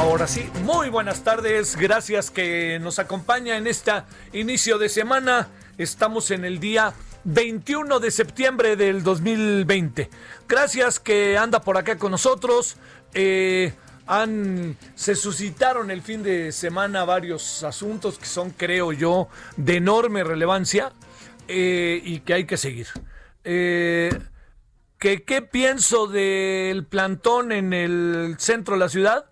Ahora sí, muy buenas tardes. Gracias que nos acompaña en este inicio de semana. Estamos en el día 21 de septiembre del 2020. Gracias que anda por acá con nosotros. Eh, se suscitaron el fin de semana varios asuntos que son, creo yo, de enorme relevancia eh, y que hay que seguir. Eh, ¿Que qué pienso del plantón en el centro de la ciudad?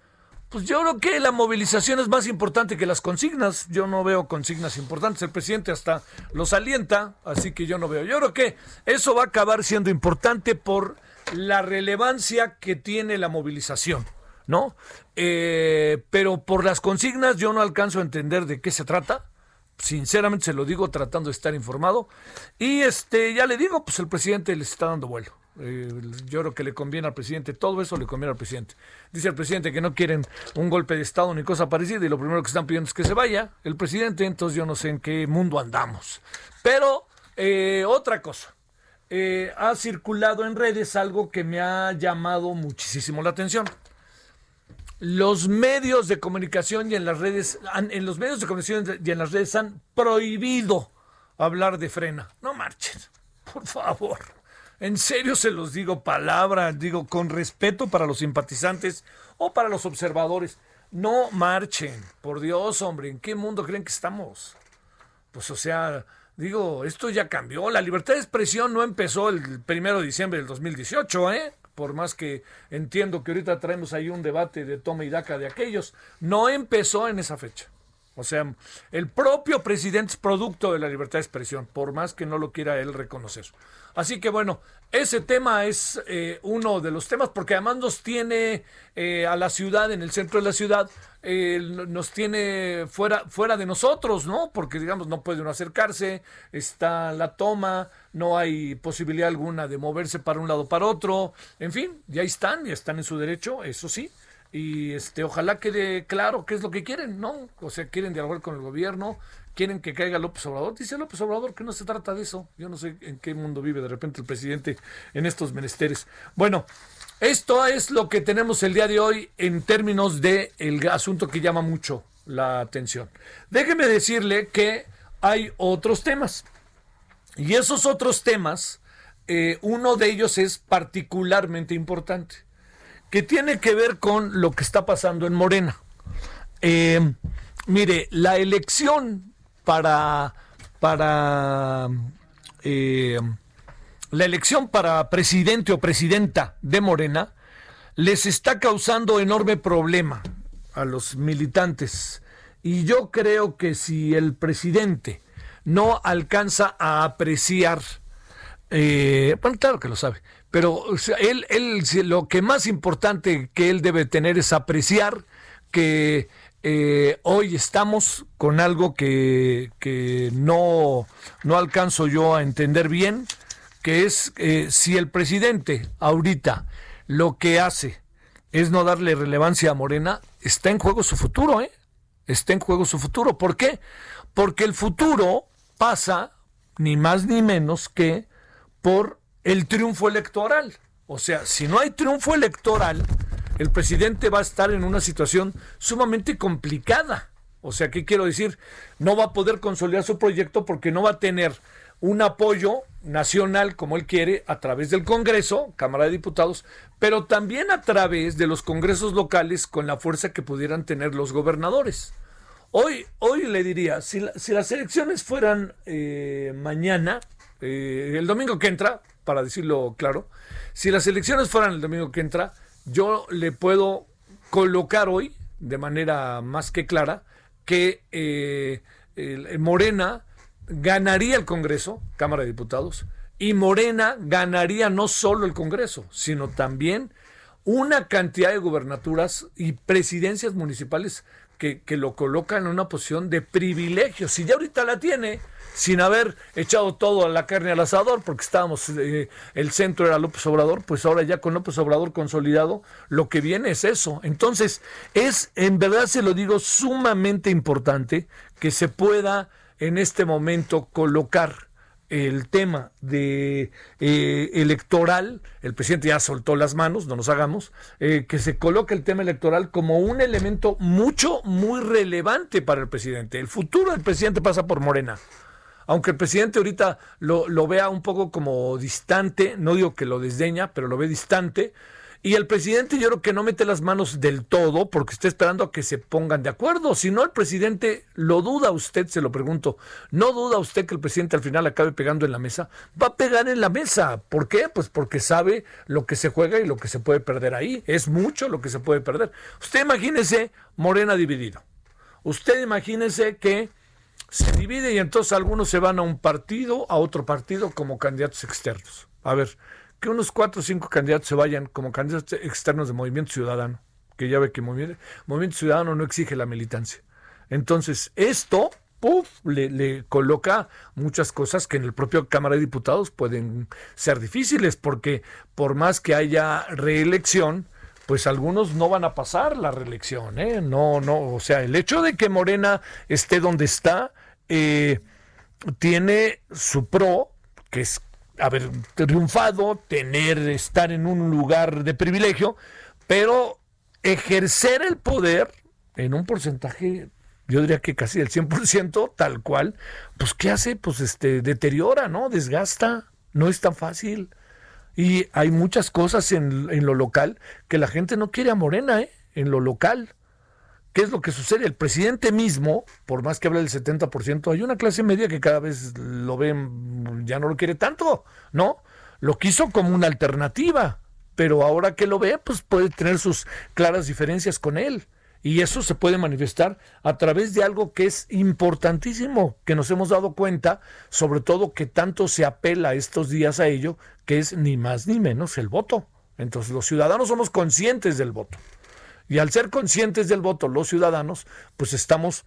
Pues yo creo que la movilización es más importante que las consignas. Yo no veo consignas importantes. El presidente hasta los alienta, así que yo no veo. Yo creo que eso va a acabar siendo importante por la relevancia que tiene la movilización, ¿no? Eh, pero por las consignas yo no alcanzo a entender de qué se trata sinceramente se lo digo tratando de estar informado. Y este, ya le digo, pues el presidente les está dando vuelo. Eh, yo creo que le conviene al presidente, todo eso le conviene al presidente. Dice el presidente que no quieren un golpe de Estado ni cosa parecida y lo primero que están pidiendo es que se vaya el presidente, entonces yo no sé en qué mundo andamos. Pero eh, otra cosa, eh, ha circulado en redes algo que me ha llamado muchísimo la atención. Los medios de comunicación y en las redes, en los medios de comunicación y en las redes han prohibido hablar de frena. No marchen, por favor. En serio se los digo, palabra, digo, con respeto para los simpatizantes o para los observadores. No marchen, por Dios, hombre, ¿en qué mundo creen que estamos? Pues o sea, digo, esto ya cambió. La libertad de expresión no empezó el primero de diciembre del 2018, ¿eh? Por más que entiendo que ahorita traemos ahí un debate de toma y daca de aquellos, no empezó en esa fecha. O sea, el propio presidente es producto de la libertad de expresión, por más que no lo quiera él reconocer. Así que bueno, ese tema es eh, uno de los temas, porque además nos tiene eh, a la ciudad, en el centro de la ciudad, eh, nos tiene fuera, fuera de nosotros, ¿no? Porque digamos, no puede uno acercarse, está la toma, no hay posibilidad alguna de moverse para un lado para otro, en fin, ya están, ya están en su derecho, eso sí, y este ojalá quede claro qué es lo que quieren, ¿no? O sea, quieren dialogar con el gobierno, quieren que caiga López Obrador. Dice López Obrador que no se trata de eso. Yo no sé en qué mundo vive de repente el presidente en estos menesteres. Bueno, esto es lo que tenemos el día de hoy en términos de el asunto que llama mucho la atención. Déjeme decirle que hay otros temas. Y esos otros temas, eh, uno de ellos es particularmente importante, que tiene que ver con lo que está pasando en Morena. Eh, mire, la elección para, para eh, la elección para presidente o presidenta de Morena les está causando enorme problema a los militantes. Y yo creo que si el presidente no alcanza a apreciar, eh, bueno, claro que lo sabe, pero él, él, lo que más importante que él debe tener es apreciar que eh, hoy estamos con algo que, no, no alcanzo yo a entender bien, que es eh, si el presidente ahorita lo que hace es no darle relevancia a Morena, está en juego su futuro, ¿eh? Está en juego su futuro. ¿Por qué? Porque el futuro pasa ni más ni menos que por el triunfo electoral. O sea, si no hay triunfo electoral, el presidente va a estar en una situación sumamente complicada. O sea, ¿qué quiero decir? No va a poder consolidar su proyecto porque no va a tener un apoyo nacional como él quiere a través del Congreso, Cámara de Diputados, pero también a través de los congresos locales con la fuerza que pudieran tener los gobernadores. Hoy, hoy le diría, si, las elecciones fueran eh, mañana, eh, el domingo que entra, para decirlo claro, si las elecciones fueran el domingo que entra, yo le puedo colocar hoy, de manera más que clara, que eh, Morena ganaría el Congreso, Cámara de Diputados, y Morena ganaría no solo el Congreso, sino también una cantidad de gubernaturas y presidencias municipales que, lo colocan en una posición de privilegio. Si ya ahorita la tiene, sin haber echado todo la carne al asador, porque estábamos, eh, el centro era López Obrador, pues ahora ya con López Obrador consolidado, lo que viene es eso. Entonces, es, en verdad se lo digo, sumamente importante que se pueda en este momento colocar el tema de eh, electoral, el presidente ya soltó las manos, no nos hagamos, eh, que se coloque el tema electoral como un elemento mucho, muy relevante para el presidente. El futuro del presidente pasa por Morena. Aunque el presidente ahorita lo, vea un poco como distante, no digo que lo desdeña, pero lo ve distante, y el presidente yo creo que no mete las manos del todo porque está esperando a que se pongan de acuerdo. Si no, el presidente lo duda usted, se lo pregunto. ¿No duda usted que el presidente al final acabe pegando en la mesa? Va a pegar en la mesa. ¿Por qué? Pues porque sabe lo que se juega y lo que se puede perder ahí. Es mucho lo que se puede perder. Usted imagínese Morena dividido. Usted imagínese que se divide y entonces algunos se van a un partido, a otro partido como candidatos externos. A ver, que unos cuatro o cinco candidatos se vayan como candidatos externos de Movimiento Ciudadano, que ya ve que Movimiento, Ciudadano no exige la militancia. Entonces, esto Le, le, coloca muchas cosas que en el propio Cámara de Diputados pueden ser difíciles, porque por más que haya reelección, pues algunos no van a pasar la reelección, ¿eh? No, no, o sea, el hecho de que Morena esté donde está, eh, tiene su pro, que es haber triunfado, tener, estar en un lugar de privilegio, pero ejercer el poder en un porcentaje, yo diría que casi el 100%, tal cual, pues ¿qué hace? Pues este, deteriora, ¿no? Desgasta, no es tan fácil. Y hay muchas cosas en, en lo local que la gente no quiere a Morena, ¿eh? En lo local. ¿Qué es lo que sucede? El presidente mismo, por más que hable del 70%, hay una clase media que cada vez lo ven, ya no lo quiere tanto, ¿no? Lo quiso como una alternativa, pero ahora que lo ve, pues puede tener sus claras diferencias con él. Y eso se puede manifestar a través de algo que es importantísimo, que nos hemos dado cuenta, sobre todo que tanto se apela estos días a ello, que es ni más ni menos el voto. Entonces los ciudadanos somos conscientes del voto. Y al ser conscientes del voto los ciudadanos, pues estamos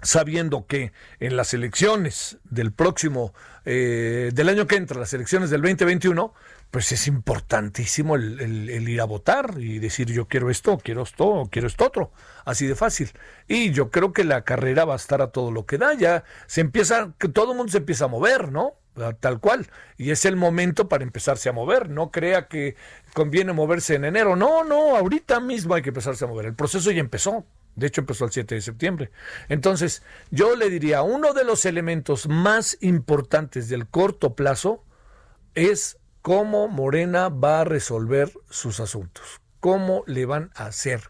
sabiendo que en las elecciones del próximo, eh, del año que entra, las elecciones del 2021, pues es importantísimo el, ir a votar y decir yo quiero esto, quiero esto, quiero esto otro, así de fácil. Y yo creo que la carrera va a estar a todo lo que da, ya se empieza, que todo el mundo se empieza a mover, ¿no? Tal cual. Y es el momento para empezarse a mover. No crea que conviene moverse en enero. No, no, ahorita mismo hay que empezarse a mover. El proceso ya empezó. De hecho, empezó el 7 de septiembre. Entonces, yo le diría, uno de los elementos más importantes del corto plazo es cómo Morena va a resolver sus asuntos. ¿Cómo le van a hacer?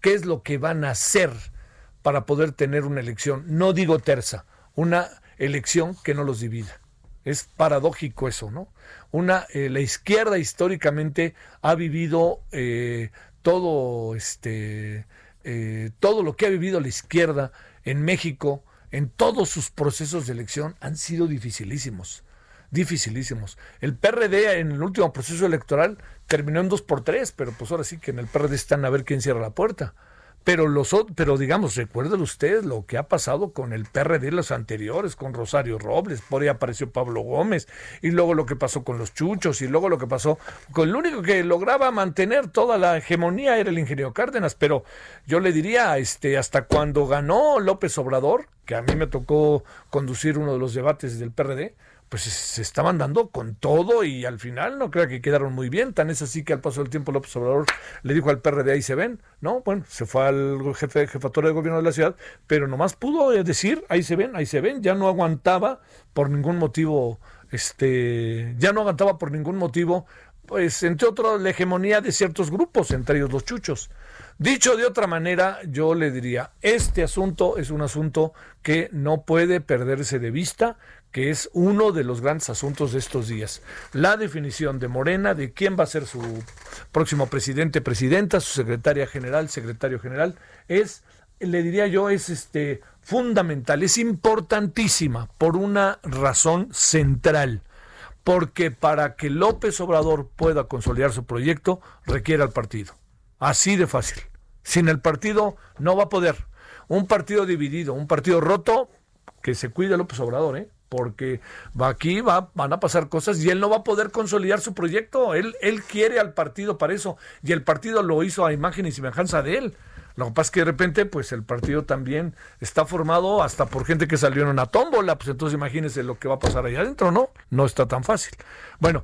¿Qué es lo que van a hacer para poder tener una elección? No digo terza, una elección que no los divida. Es paradójico eso, ¿no? Una, eh, la izquierda históricamente ha vivido eh, todo, este, eh, todo lo que ha vivido la izquierda en México, en todos sus procesos de elección, han sido dificilísimos dificilísimos. El PRD en el último proceso electoral terminó en dos por tres, pero pues ahora sí que en el PRD están a ver quién cierra la puerta. Pero, los, pero digamos, recuerden ustedes lo que ha pasado con el PRD los anteriores, con Rosario Robles, por ahí apareció Pablo Gómez, y luego lo que pasó con los chuchos, y luego lo que pasó con el único que lograba mantener toda la hegemonía era el ingeniero Cárdenas, pero yo le diría, este, hasta cuando ganó López Obrador, que a mí me tocó conducir uno de los debates del PRD, pues se estaban dando con todo y al final no creo que quedaron muy bien. Tan es así que al paso del tiempo López Obrador le dijo al PRD ahí se ven, ¿no? Bueno, se fue al jefe jefatura de gobierno de la ciudad, pero nomás pudo decir ahí se ven, ahí se ven, ya no aguantaba por ningún motivo, este, ya no aguantaba por ningún motivo, pues entre otros la hegemonía de ciertos grupos, entre ellos los chuchos. Dicho de otra manera, yo le diría, este asunto es un asunto que no puede perderse de vista, que es uno de los grandes asuntos de estos días. La definición de Morena, de quién va a ser su próximo presidente, presidenta, su secretaria general, secretario general, es, le diría yo, es este fundamental, es importantísima por una razón central. Porque para que López Obrador pueda consolidar su proyecto, requiere al partido. Así de fácil. Sin el partido no va a poder. Un partido dividido, un partido roto, que se cuide López Obrador, ¿eh? Porque va aquí va, van a pasar cosas y él no va a poder consolidar su proyecto. Él, él quiere al partido para eso y el partido lo hizo a imagen y semejanza de él. Lo que pasa es que de repente, pues el partido también está formado hasta por gente que salió en una tómbola, pues entonces imagínense lo que va a pasar ahí adentro, ¿no? No está tan fácil. Bueno,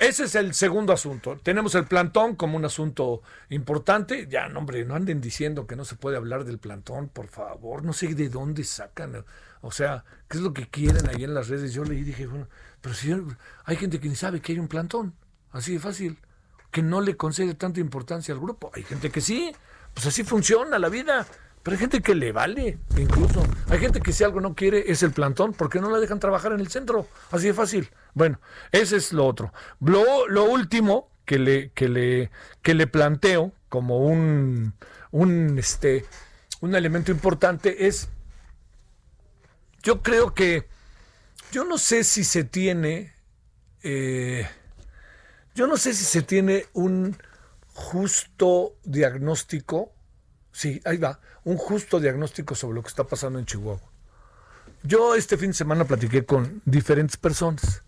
ese es el segundo asunto. Tenemos el plantón como un asunto importante. Ya, no, hombre, no anden diciendo que no se puede hablar del plantón, por favor. No sé de dónde sacan. O sea, ¿qué es lo que quieren ahí en las redes? Yo leí y dije, bueno, pero si hay gente que ni sabe que hay un plantón. Así de fácil. Que no le concede tanta importancia al grupo. Hay gente que sí. Pues así funciona la vida. Pero hay gente que le vale, incluso. Hay gente que si algo no quiere es el plantón, porque no la dejan trabajar en el centro. Así de fácil. Bueno, ese es lo otro. Lo, último que le, que, le, que le planteo como un, un, este, un elemento importante es, yo creo que, yo no sé si se tiene, eh, yo no sé si se tiene un justo diagnóstico, sí, ahí va, un justo diagnóstico sobre lo que está pasando en Chihuahua. Yo este fin de semana platiqué con diferentes personas.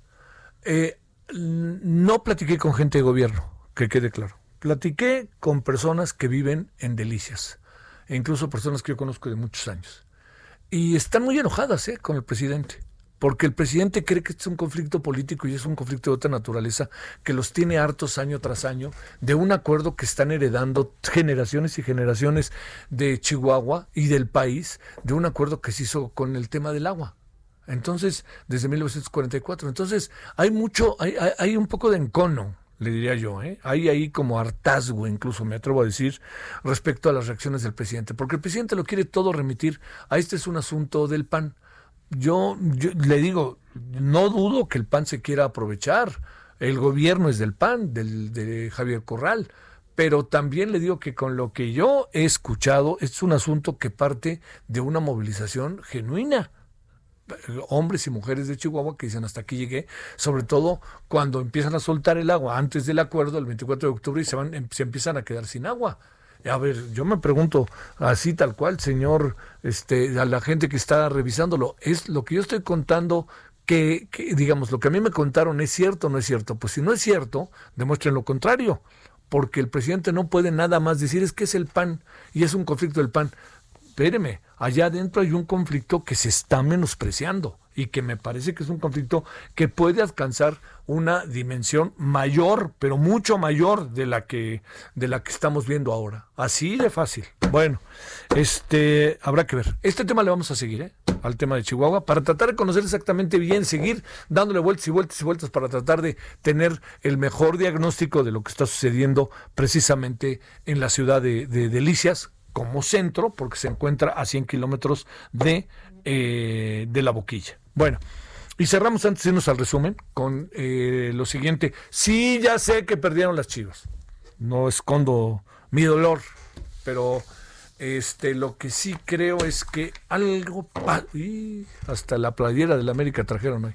Eh, no platiqué con gente de gobierno, que quede claro. Platiqué con personas que viven en Delicias, e incluso personas que yo conozco de muchos años. Y están muy enojadas eh, con el presidente porque el presidente cree que este es un conflicto político y es un conflicto de otra naturaleza que los tiene hartos año tras año de un acuerdo que están heredando generaciones y generaciones de Chihuahua y del país, de un acuerdo que se hizo con el tema del agua. Entonces, desde 1944. Entonces, hay mucho, hay, hay, un poco de encono, le diría yo, ¿eh? hay ahí como hartazgo, incluso me atrevo a decir, respecto a las reacciones del presidente, porque el presidente lo quiere todo remitir a este es un asunto del PAN yo, le digo, no dudo que el PAN se quiera aprovechar. El gobierno es del PAN, del, de Javier Corral. Pero también le digo que con lo que yo he escuchado, es un asunto que parte de una movilización genuina hombres y mujeres de Chihuahua que dicen hasta aquí llegué, sobre todo cuando empiezan a soltar el agua antes del acuerdo, el 24 de octubre, y se, van, se empiezan a quedar sin agua. A ver, yo me pregunto así tal cual, señor, este, a la gente que está revisándolo, es lo que yo estoy contando que, digamos, lo que a mí me contaron es cierto o no es cierto. Pues si no es cierto, demuestren lo contrario, porque el presidente no puede nada más decir es que es el PAN y es un conflicto del PAN. Espéreme, allá adentro hay un conflicto que se está menospreciando y que me parece que es un conflicto que puede alcanzar una dimensión mayor, pero mucho mayor de la que de la que estamos viendo ahora. Así de fácil. Bueno, este habrá que ver. Este tema le vamos a seguir, ¿eh? al tema de Chihuahua, para tratar de conocer exactamente bien, seguir dándole vueltas y vueltas y vueltas para tratar de tener el mejor diagnóstico de lo que está sucediendo precisamente en la ciudad de, de Delicias como centro, porque se encuentra a 100 kilómetros de, eh, de la boquilla. Bueno, y cerramos antes de irnos al resumen con eh, lo siguiente. Sí, ya sé que perdieron las chivas. No escondo mi dolor, pero este lo que sí creo es que algo pasa. Hasta la playera de la América trajeron hoy.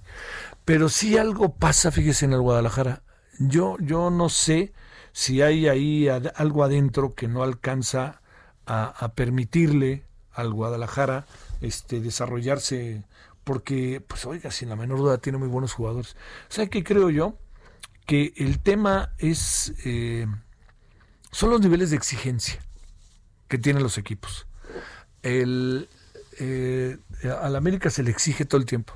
Pero sí algo pasa, fíjese, en el Guadalajara. Yo, yo no sé si hay ahí algo adentro que no alcanza a, permitirle al Guadalajara este, desarrollarse porque, pues oiga, sin la menor duda tiene muy buenos jugadores. ¿Sabe qué creo yo? Que el tema es, eh, son los niveles de exigencia que tienen los equipos. El, eh, al América se le exige todo el tiempo,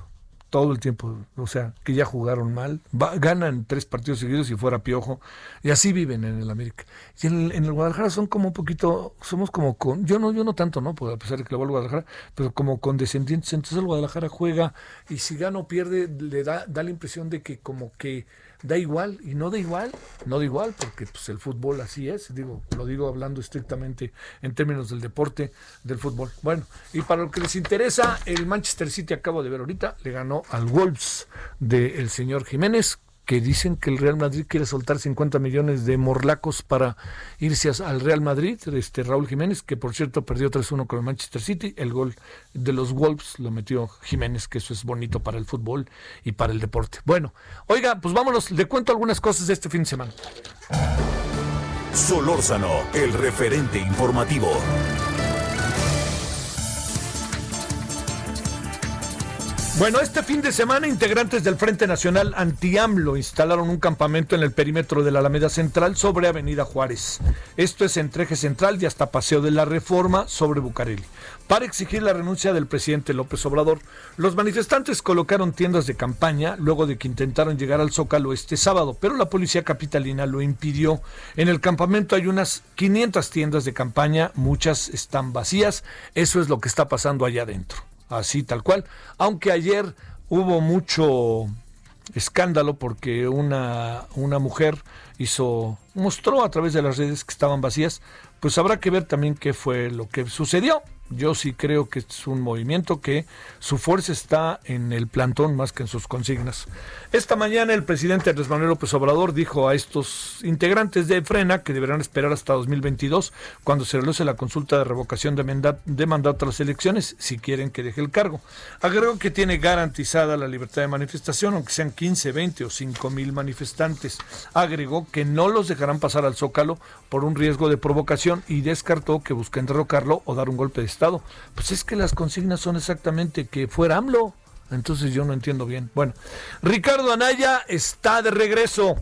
todo el tiempo, o sea, que ya jugaron mal, ganan tres partidos seguidos y fuera piojo, y así viven en el América. Y en el, Guadalajara son como un poquito, somos como con, yo no, yo no tanto, ¿no? Pues a pesar de que le voy al Guadalajara, pero como condescendientes, entonces el Guadalajara juega y si gana o pierde, le da, da la impresión de que como que da igual y no da igual, no da igual porque pues el fútbol así es, digo, lo digo hablando estrictamente en términos del deporte del fútbol. Bueno, y para lo que les interesa, el Manchester City acabo de ver ahorita, le ganó al Wolves del señor Jiménez que dicen que el Real Madrid quiere soltar 50 millones de morlacos para irse al Real Madrid, este Raúl Jiménez, que por cierto perdió 3-1 con el Manchester City, el gol de los Wolves lo metió Jiménez, que eso es bonito para el fútbol y para el deporte. Bueno, oiga, pues vámonos, le cuento algunas cosas de este fin de semana. Solórzano, el referente informativo. Bueno, este fin de semana integrantes del Frente Nacional Anti-AMLO instalaron un campamento en el perímetro de la Alameda Central sobre Avenida Juárez. Esto es entre Eje Central y hasta Paseo de la Reforma sobre Bucareli. Para exigir la renuncia del presidente López Obrador, los manifestantes colocaron tiendas de campaña luego de que intentaron llegar al Zócalo este sábado, pero la policía capitalina lo impidió. En el campamento hay unas 500 tiendas de campaña, muchas están vacías. Eso es lo que está pasando allá adentro así tal cual. Aunque ayer hubo mucho escándalo porque una, una mujer hizo, mostró a través de las redes que estaban vacías, pues habrá que ver también qué fue lo que sucedió. Yo sí creo que es un movimiento que su fuerza está en el plantón más que en sus consignas. Esta mañana el presidente Andrés Manuel López Obrador dijo a estos integrantes de Frena que deberán esperar hasta 2022 cuando se realice la consulta de revocación de, mandato a las elecciones si quieren que deje el cargo. Agregó que tiene garantizada la libertad de manifestación aunque sean 15, 20 o 5 mil manifestantes. Agregó que no los dejarán pasar al Zócalo por un riesgo de provocación y descartó que busquen derrocarlo o dar un golpe de Pues es que las consignas son exactamente que fuera AMLO. Entonces yo no entiendo bien. Bueno, Ricardo Anaya está de regreso.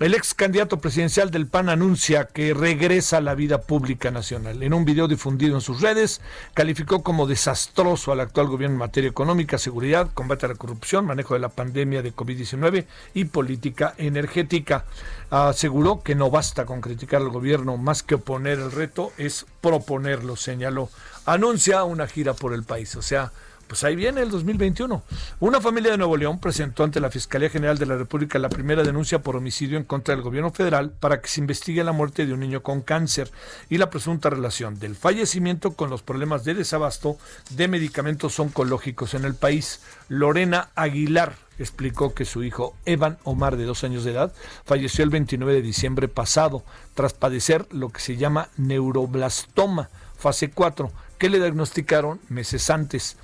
El ex candidato presidencial del PAN anuncia que regresa a la vida pública nacional. En un video difundido en sus redes, calificó como desastroso al actual gobierno en materia económica, seguridad, combate a la corrupción, manejo de la pandemia de COVID-19 y política energética. Aseguró que no basta con criticar al gobierno, más que oponer el reto, es proponerlo, señaló anuncia una gira por el país. O sea, pues ahí viene el 2021. Una familia de Nuevo León presentó ante la Fiscalía General de la República la primera denuncia por homicidio en contra del gobierno federal para que se investigue la muerte de un niño con cáncer y la presunta relación del fallecimiento con los problemas de desabasto de medicamentos oncológicos en el país. Lorena Aguilar explicó que su hijo Evan Omar, de dos años de edad, falleció el 29 de diciembre pasado tras padecer lo que se llama neuroblastoma, fase 4 que le diagnosticaron meses antes.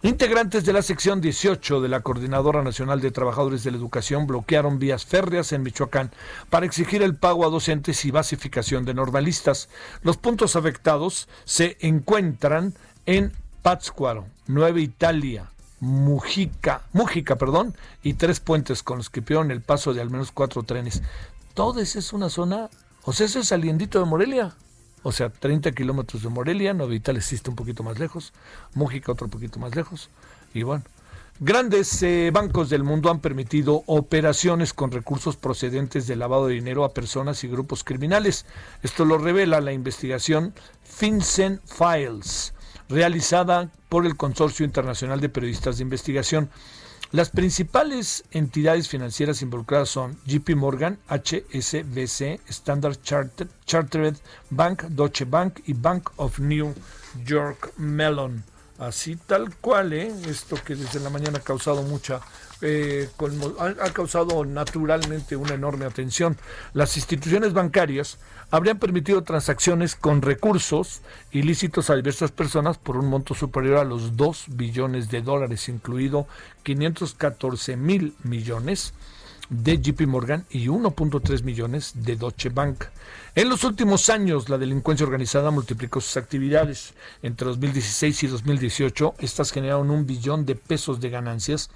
Integrantes de la sección 18 de la Coordinadora Nacional de Trabajadores de la Educación bloquearon vías férreas en Michoacán para exigir el pago a docentes y basificación de normalistas. Los puntos afectados se encuentran en Pátzcuaro, Nueva Italia, Mujica, Mujica, perdón, y tres puentes con los que pidieron el paso de al menos cuatro trenes. Todo es una zona, o sea, eso es aliendito de Morelia o sea, 30 kilómetros de Morelia, Novital existe un poquito más lejos, Mújica otro poquito más lejos, y bueno. Grandes eh, bancos del mundo han permitido operaciones con recursos procedentes de lavado de dinero a personas y grupos criminales. Esto lo revela la investigación FinCEN Files, realizada por el Consorcio Internacional de Periodistas de Investigación. Las principales entidades financieras involucradas son JP Morgan, HSBC, Standard Chartered Bank, Deutsche Bank y Bank of New York Mellon. Así tal cual, ¿eh? esto que desde la mañana ha causado mucha eh, ha, causado naturalmente una enorme atención. Las instituciones bancarias habrían permitido transacciones con recursos ilícitos a diversas personas por un monto superior a los 2 billones de dólares, incluido 514 mil millones de JP Morgan y 1.3 millones de Deutsche Bank. En los últimos años, la delincuencia organizada multiplicó sus actividades. Entre 2016 y 2018, estas generaron un billón de pesos de ganancias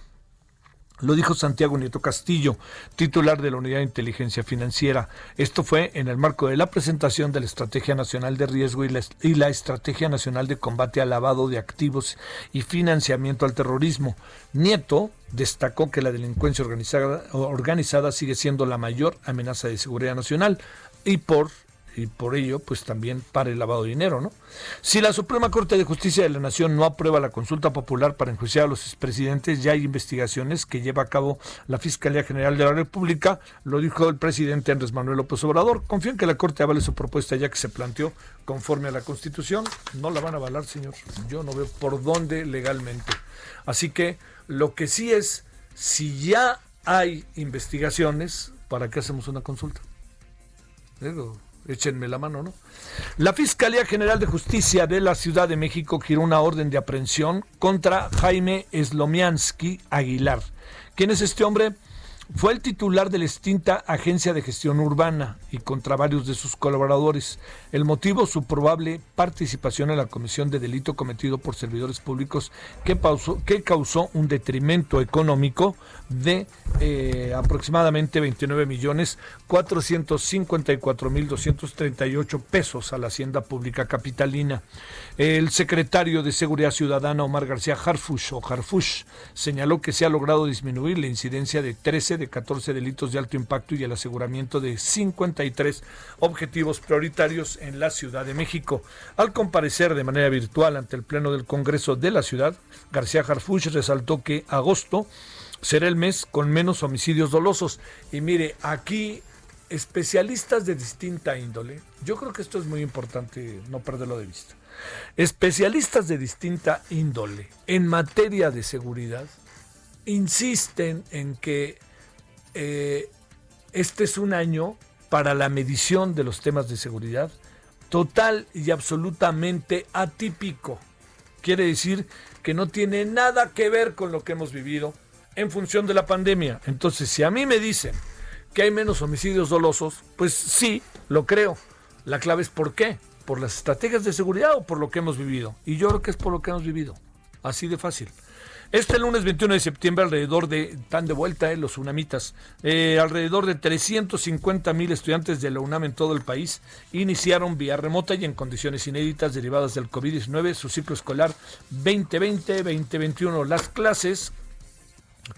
Lo dijo Santiago Nieto Castillo, titular de la Unidad de Inteligencia Financiera. Esto fue en el marco de la presentación de la Estrategia Nacional de Riesgo y la, Estrategia Nacional de Combate al Lavado de Activos y Financiamiento al Terrorismo. Nieto destacó que la delincuencia organizada, sigue siendo la mayor amenaza de seguridad nacional y por y por ello, pues también para el lavado de dinero, ¿no? Si la Suprema Corte de Justicia de la Nación no aprueba la consulta popular para enjuiciar a los expresidentes, ya hay investigaciones que lleva a cabo la Fiscalía General de la República, lo dijo el presidente Andrés Manuel López Obrador. Confío en que la Corte avale su propuesta ya que se planteó conforme a la Constitución. No la van a avalar, señor. Yo no veo por dónde legalmente. Así que lo que sí es, si ya hay investigaciones, ¿para qué hacemos una consulta? Digo, échenme la mano, ¿no? La Fiscalía General de Justicia de la Ciudad de México giró una orden de aprehensión contra Jaime Slomiansky Aguilar. ¿Quién es este hombre? Fue el titular de la extinta Agencia de Gestión Urbana y contra varios de sus colaboradores. El motivo, su probable participación en la comisión de delito cometido por servidores públicos que, causó un detrimento económico de eh, aproximadamente 29 millones 454 mil 238 pesos a la hacienda pública capitalina. El secretario de Seguridad Ciudadana Omar García Harfush o Harfush señaló que se ha logrado disminuir la incidencia de 13 de 14 delitos de alto impacto y el aseguramiento de 53 objetivos prioritarios en la Ciudad de México. Al comparecer de manera virtual ante el Pleno del Congreso de la ciudad, García Harfush resaltó que agosto será el mes con menos homicidios dolosos. Y mire, aquí especialistas de distinta índole, yo creo que esto es muy importante no perderlo de vista. Especialistas de distinta índole en materia de seguridad insisten en que eh, este es un año para la medición de los temas de seguridad total y absolutamente atípico. Quiere decir que no tiene nada que ver con lo que hemos vivido en función de la pandemia. Entonces, si a mí me dicen que hay menos homicidios dolosos, pues sí, lo creo. La clave es por qué. ¿Por las estrategias de seguridad o por lo que hemos vivido? Y yo creo que es por lo que hemos vivido. Así de fácil. Este lunes 21 de septiembre, alrededor de, están de vuelta eh, los UNAMitas, eh, alrededor de 350 mil estudiantes de la UNAM en todo el país iniciaron vía remota y en condiciones inéditas derivadas del COVID-19 su ciclo escolar 2020-2021. Las clases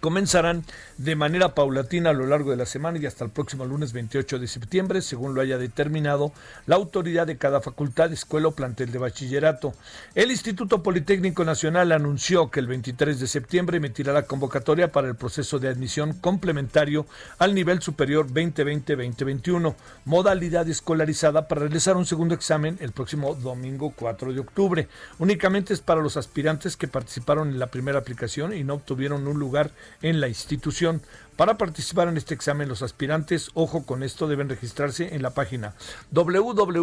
comenzarán de manera paulatina a lo largo de la semana y hasta el próximo lunes 28 de septiembre, según lo haya determinado la autoridad de cada facultad, escuela o plantel de bachillerato. El Instituto Politécnico Nacional anunció que el 23 de septiembre emitirá la convocatoria para el proceso de admisión complementario al nivel superior 2020-2021, modalidad escolarizada para realizar un segundo examen el próximo domingo 4 de octubre. Únicamente es para los aspirantes que participaron en la primera aplicación y no obtuvieron un lugar en la institución. Para participar en este examen, los aspirantes, ojo con esto, deben registrarse en la página www.ipn.mx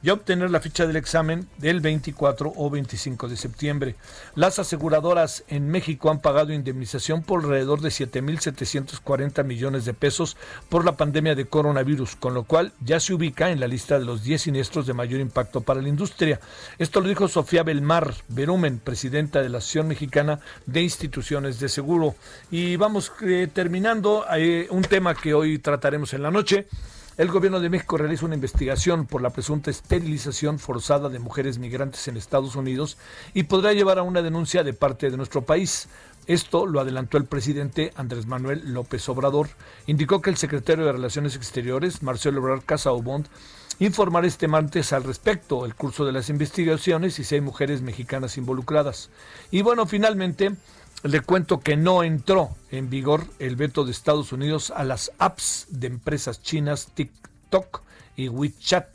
y obtener la ficha del examen del 24 o 25 de septiembre. Las aseguradoras en México han pagado indemnización por alrededor de 7.740 millones de pesos por la pandemia de coronavirus, con lo cual ya se ubica en la lista de los 10 siniestros de mayor impacto para la industria. Esto lo dijo Sofía Belmar Berumen, presidenta de la Asociación Mexicana de Instituciones de Seguridad seguro. Y vamos eh, terminando eh, un tema que hoy trataremos en la noche. El gobierno de México realiza una investigación por la presunta esterilización forzada de mujeres migrantes en Estados Unidos y podrá llevar a una denuncia de parte de nuestro país. Esto lo adelantó el presidente Andrés Manuel López Obrador. Indicó que el secretario de Relaciones Exteriores, Marcelo Ebrard Casaubond, informará este martes al respecto el curso de las investigaciones y si hay mujeres mexicanas involucradas. Y bueno, finalmente, le cuento que no entró en vigor el veto de Estados Unidos a las apps de empresas chinas TikTok y WeChat.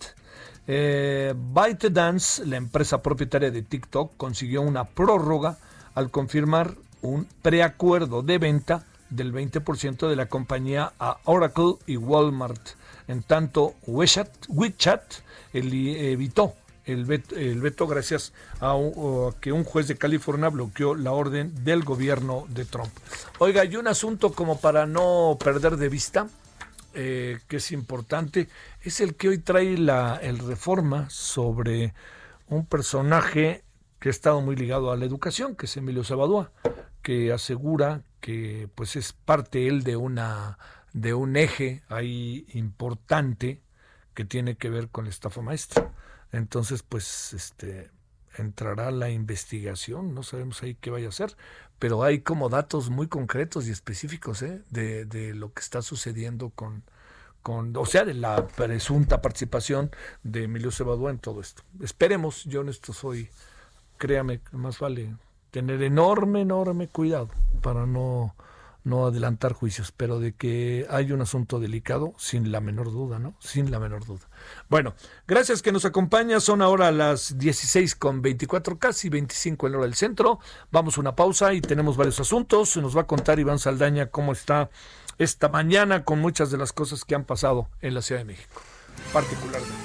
Eh, ByteDance, la empresa propietaria de TikTok, consiguió una prórroga al confirmar un preacuerdo de venta del 20% de la compañía a Oracle y Walmart. En tanto, WeChat, WeChat evitó el veto, gracias a, que un juez de California bloqueó la orden del gobierno de Trump. Oiga, hay un asunto como para no perder de vista, eh, que es importante, es el que hoy trae la el reforma sobre un personaje que ha estado muy ligado a la educación, que es Emilio Sabadúa, que asegura que pues es parte él de una de un eje ahí importante que tiene que ver con la estafa maestra. Entonces, pues, este entrará la investigación, no sabemos ahí qué vaya a hacer, pero hay como datos muy concretos y específicos ¿eh? de, de lo que está sucediendo con, con, o sea, de la presunta participación de Emilio Cebadúa en todo esto. Esperemos, yo en esto soy, créame, más vale tener enorme, enorme cuidado para no no adelantar juicios, pero de que hay un asunto delicado, sin la menor duda, ¿no? Sin la menor duda. Bueno, gracias que nos acompaña. Son ahora las 16 con 24, casi 25 en hora del centro. Vamos a una pausa y tenemos varios asuntos. Nos va a contar Iván Saldaña cómo está esta mañana con muchas de las cosas que han pasado en la Ciudad de México, particularmente.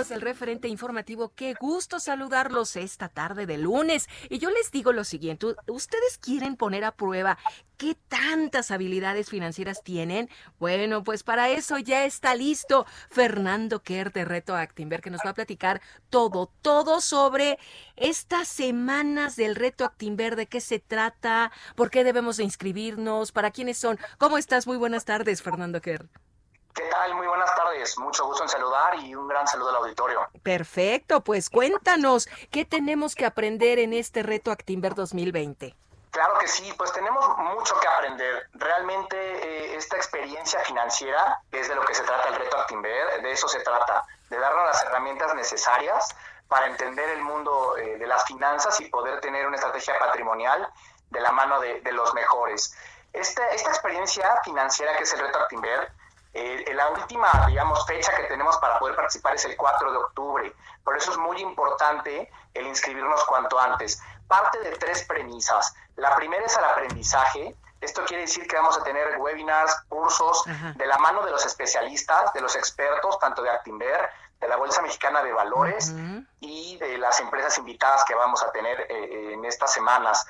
Amigos del referente informativo? Qué gusto saludarlos esta tarde de lunes. Y yo les digo lo siguiente, ¿ustedes quieren poner a prueba qué tantas habilidades financieras tienen? Bueno, pues para eso ya está listo Fernando Kerr de Reto Actinver, que nos va a platicar todo, todo sobre estas semanas del Reto Actinver, de qué se trata, por qué debemos de inscribirnos, para quiénes son. ¿Cómo estás? Muy buenas tardes, Fernando Kerr. ¿Qué tal? Muy buenas tardes. Mucho gusto en saludar y un gran saludo al auditorio. Perfecto, pues cuéntanos, ¿qué tenemos que aprender en este reto Actimber 2020? Claro que sí, pues tenemos mucho que aprender. Realmente eh, esta experiencia financiera, es de lo que se trata el reto Actimber, de eso se trata, de darnos las herramientas necesarias para entender el mundo eh, de las finanzas y poder tener una estrategia patrimonial de la mano de, los mejores. Esta, esta experiencia financiera que es el reto Actimber, eh, la última, digamos, fecha que tenemos para poder participar es el 4 de octubre. Por eso es muy importante el inscribirnos cuanto antes. Parte de tres premisas. La primera es el aprendizaje. Esto quiere decir que vamos a tener webinars, cursos de la mano de los especialistas, de los expertos, tanto de Actimber, de la Bolsa Mexicana de Valores y de las empresas invitadas que vamos a tener eh, en estas semanas.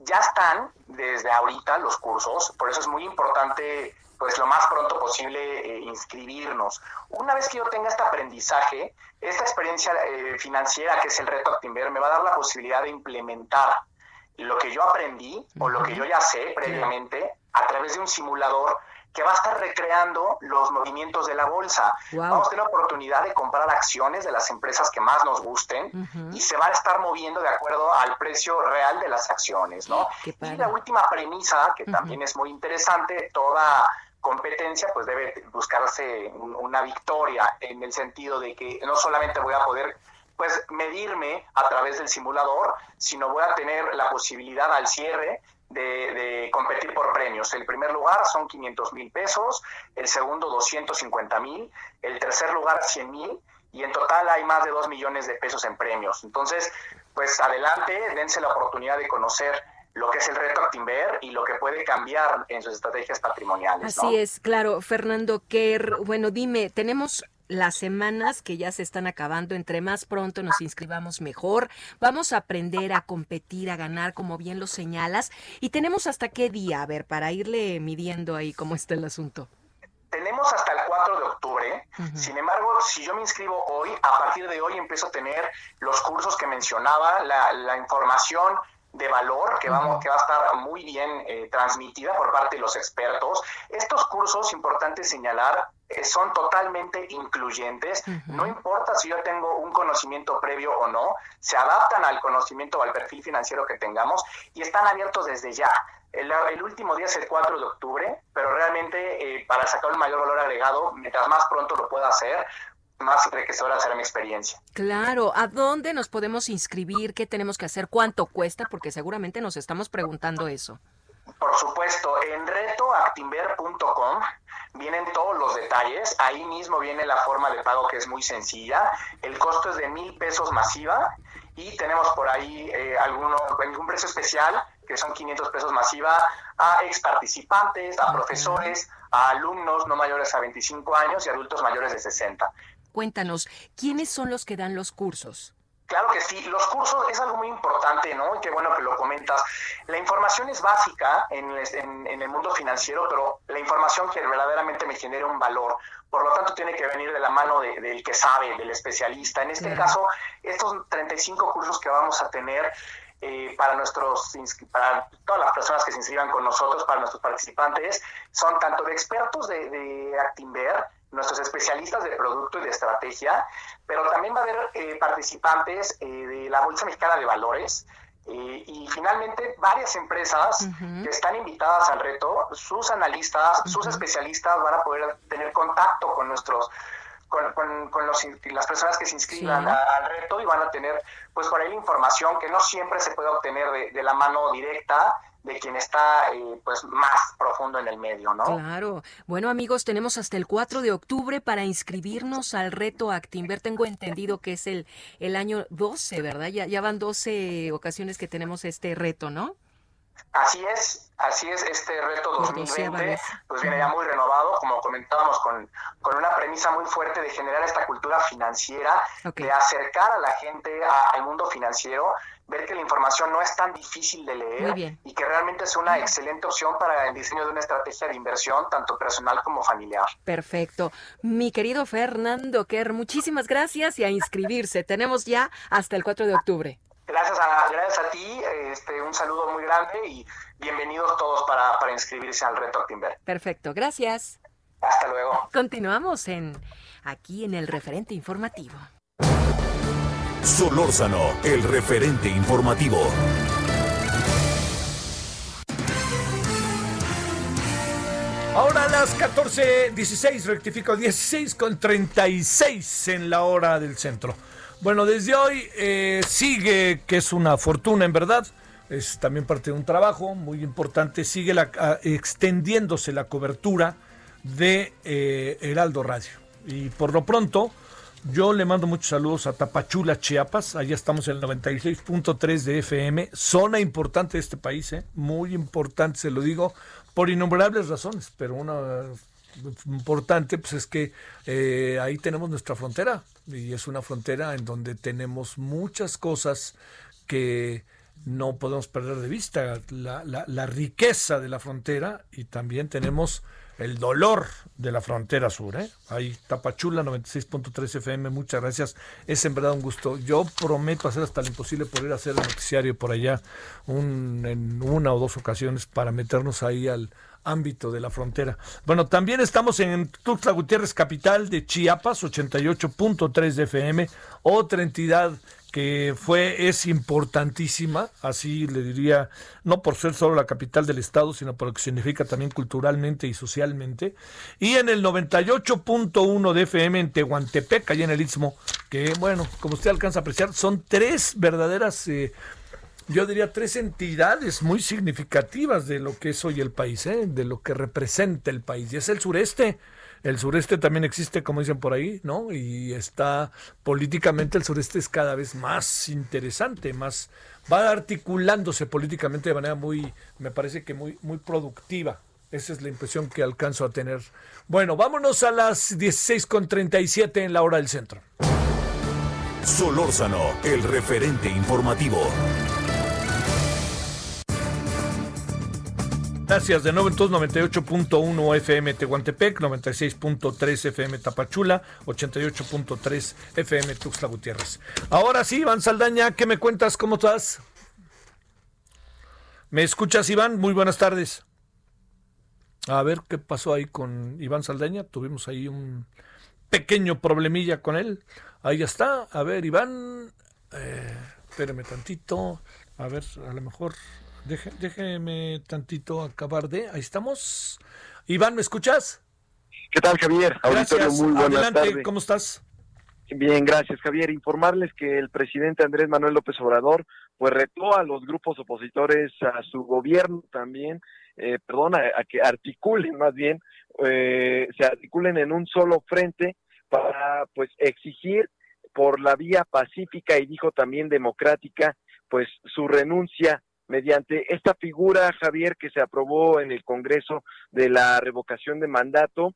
Ya están desde ahorita los cursos, por eso es muy importante pues lo más pronto posible eh, inscribirnos. Una vez que yo tenga este aprendizaje, esta experiencia eh, financiera que es el reto Actimber me va a dar la posibilidad de implementar lo que yo aprendí o lo que yo ya sé previamente a través de un simulador que va a estar recreando los movimientos de la bolsa. Vamos a tener la oportunidad de comprar acciones de las empresas que más nos gusten y se va a estar moviendo de acuerdo al precio real de las acciones, ¿no? Y la última premisa, que también es muy interesante, toda competencia, pues debe buscarse una victoria en el sentido de que no solamente voy a poder pues medirme a través del simulador, sino voy a tener la posibilidad al cierre de, competir por premios. El primer lugar son 500 mil pesos, el segundo 250 mil, el tercer lugar 100 mil y en total hay más de 2 millones de pesos en premios. Entonces, pues adelante, dense la oportunidad de conocer lo que es el reto Actimber y lo que puede cambiar en sus estrategias patrimoniales. Así es, claro. Fernando Kerr, bueno, dime, tenemos las semanas que ya se están acabando, entre más pronto nos inscribamos mejor, vamos a aprender a competir, a ganar, como bien lo señalas, y tenemos hasta qué día, a ver, para irle midiendo ahí cómo está el asunto. Tenemos hasta el 4 de octubre, sin embargo, si yo me inscribo hoy, a partir de hoy empiezo a tener los cursos que mencionaba, la, la información de valor que, vamos, que va a estar muy bien eh, transmitida por parte de los expertos. Estos cursos, importante señalar, eh, son totalmente incluyentes. No importa si yo tengo un conocimiento previo o no, se adaptan al conocimiento o al perfil financiero que tengamos y están abiertos desde ya. El, último día es el 4 de octubre, pero realmente eh, para sacar el mayor valor agregado, mientras más pronto lo pueda hacer, más enriquecedora será mi experiencia. Claro, ¿a dónde nos podemos inscribir? ¿Qué tenemos que hacer? ¿Cuánto cuesta? Porque seguramente nos estamos preguntando eso. Por supuesto, en retoactimber.com vienen todos los detalles. Ahí mismo viene la forma de pago que es muy sencilla. El costo es de mil pesos masiva y tenemos por ahí eh, alguno, algún precio especial que son 500 pesos masiva, a ex participantes, a profesores, a alumnos no mayores a 25 años y adultos mayores de 60. Cuéntanos, ¿quiénes son los que dan los cursos? Claro que sí, los cursos es algo muy importante, ¿no? Y qué bueno que lo comentas. La información es básica en, el mundo financiero, pero la información que verdaderamente me genera un valor. Por lo tanto, tiene que venir de la mano del que sabe, del especialista. En este caso, estos 35 cursos que vamos a tener eh, para nuestros para todas las personas que se inscriban con nosotros, para nuestros participantes, son tanto de expertos de, de Actimber, nuestros especialistas de producto y de estrategia, pero también va a haber eh, participantes eh, de la Bolsa Mexicana de Valores. Eh, y finalmente varias empresas que están invitadas al reto, sus analistas, sus especialistas van a poder tener contacto con nuestros con, con, los, las personas que se inscriban al reto y van a tener pues por ahí información que no siempre se puede obtener de, de la mano directa de quien está eh, pues más profundo en el medio, ¿no? Claro. Bueno, amigos, tenemos hasta el 4 de octubre para inscribirnos al reto Actinver. Tengo entendido que es el, el año 12, ¿verdad? Ya, ya van 12 ocasiones que tenemos este reto, ¿no? Así es, así es, este reto 2020 pues viene ya muy renovado, como comentábamos, con, con una premisa muy fuerte de generar esta cultura financiera, de acercar a la gente al mundo financiero ver que la información no es tan difícil de leer y que realmente es una excelente opción para el diseño de una estrategia de inversión, tanto personal como familiar. Perfecto. Mi querido Fernando Kerr, muchísimas gracias y a inscribirse. Tenemos ya hasta el 4 de octubre. Gracias a, gracias a ti, este, un saludo muy grande y bienvenidos todos para, para inscribirse al reto Timber. Perfecto, gracias. Hasta luego. Continuamos en aquí en el referente informativo. Solórzano, el referente informativo. Ahora a las 14.16, rectifico 16 con 36 en la hora del centro. Bueno, desde hoy eh, sigue, que es una fortuna en verdad, es también parte de un trabajo muy importante, sigue la, extendiéndose la cobertura de eh, Heraldo Radio. Y por lo pronto, yo le mando muchos saludos a Tapachula, Chiapas. Allá estamos en el 96.3 de FM. Zona importante de este país, ¿eh? muy importante, se lo digo, por innumerables razones. Pero una importante pues es que eh, ahí tenemos nuestra frontera. Y es una frontera en donde tenemos muchas cosas que no podemos perder de vista. La, la, la riqueza de la frontera y también tenemos el dolor de la frontera sur. ¿eh? Ahí, Tapachula 96.3 FM, muchas gracias. Es en verdad un gusto. Yo prometo hacer hasta lo imposible poder hacer el noticiario por allá un, en una o dos ocasiones para meternos ahí al ámbito de la frontera. Bueno, también estamos en Tuxtla Gutiérrez, capital de Chiapas, 88.3 de FM, otra entidad que fue, es importantísima, así le diría, no por ser solo la capital del estado, sino por lo que significa también culturalmente y socialmente. Y en el 98.1 de FM en Tehuantepec, allá en el Istmo, que bueno, como usted alcanza a apreciar, son tres verdaderas, eh, yo diría tres entidades muy significativas de lo que es hoy el país, eh, de lo que representa el país. Y es el sureste el sureste también existe, como dicen por ahí, ¿no? Y está políticamente el sureste es cada vez más interesante, más va articulándose políticamente de manera muy, me parece que muy, muy productiva. Esa es la impresión que alcanzo a tener. Bueno, vámonos a las 16.37 en la hora del centro. Solórzano, el referente informativo. Gracias de nuevo, entonces 98.1 FM Tehuantepec, 96.3 FM Tapachula, 88.3 FM Tuxtla Gutiérrez. Ahora sí, Iván Saldaña, ¿qué me cuentas? ¿Cómo estás? ¿Me escuchas, Iván? Muy buenas tardes. A ver qué pasó ahí con Iván Saldaña. Tuvimos ahí un pequeño problemilla con él. Ahí está. A ver, Iván. Eh, espéreme tantito. A ver, a lo mejor déjeme tantito acabar de. Ahí estamos. Iván, ¿me escuchas? ¿Qué tal, Javier? Gracias. muy buenas Adelante, ¿cómo estás? Bien, gracias, Javier. Informarles que el presidente Andrés Manuel López Obrador, pues retó a los grupos opositores, a su gobierno también, eh, perdón, a, que articulen más bien, eh, se articulen en un solo frente para, pues, exigir por la vía pacífica y dijo también democrática, pues, su renuncia mediante esta figura, Javier, que se aprobó en el Congreso de la revocación de mandato,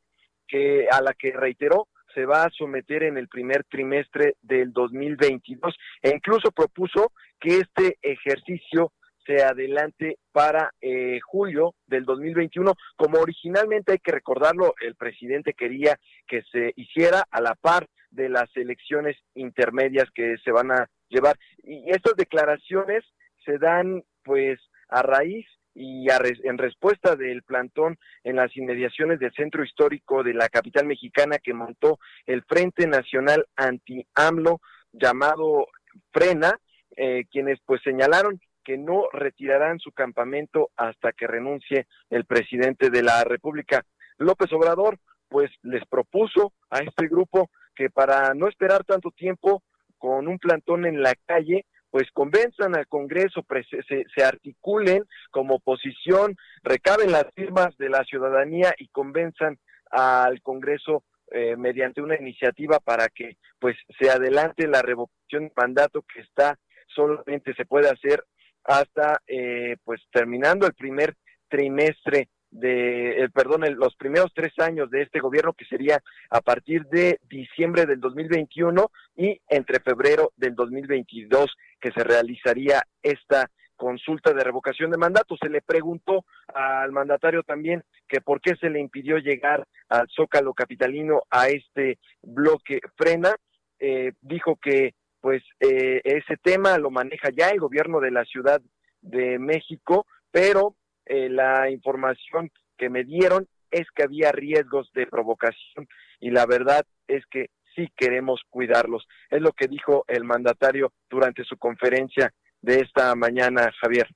que a la que reiteró se va a someter en el primer trimestre del 2022 e incluso propuso que este ejercicio se adelante para eh, julio del 2021, como originalmente hay que recordarlo, el presidente quería que se hiciera a la par de las elecciones intermedias que se van a llevar. Y estas declaraciones se dan pues a raíz y en respuesta del plantón en las inmediaciones del centro histórico de la capital mexicana que montó el Frente Nacional Anti-AMLO llamado Frena, eh, quienes pues señalaron que no retirarán su campamento hasta que renuncie el presidente de la República. López Obrador pues les propuso a este grupo que para no esperar tanto tiempo con un plantón en la calle, pues convenzan al Congreso, se, se, articulen como oposición, recaben las firmas de la ciudadanía y convenzan al Congreso eh, mediante una iniciativa para que pues se adelante la revocación de mandato que está solamente se puede hacer hasta eh, pues terminando el primer trimestre de, eh, perdón, los primeros tres años de este gobierno, que sería a partir de diciembre del 2021 y entre febrero del 2022, que se realizaría esta consulta de revocación de mandato. Se le preguntó al mandatario también que por qué se le impidió llegar al Zócalo Capitalino a este bloque frena. Eh, dijo que pues eh, ese tema lo maneja ya el gobierno de la Ciudad de México, pero eh, la información que me dieron es que había riesgos de provocación y la verdad es que sí queremos cuidarlos. Es lo que dijo el mandatario durante su conferencia de esta mañana, Javier.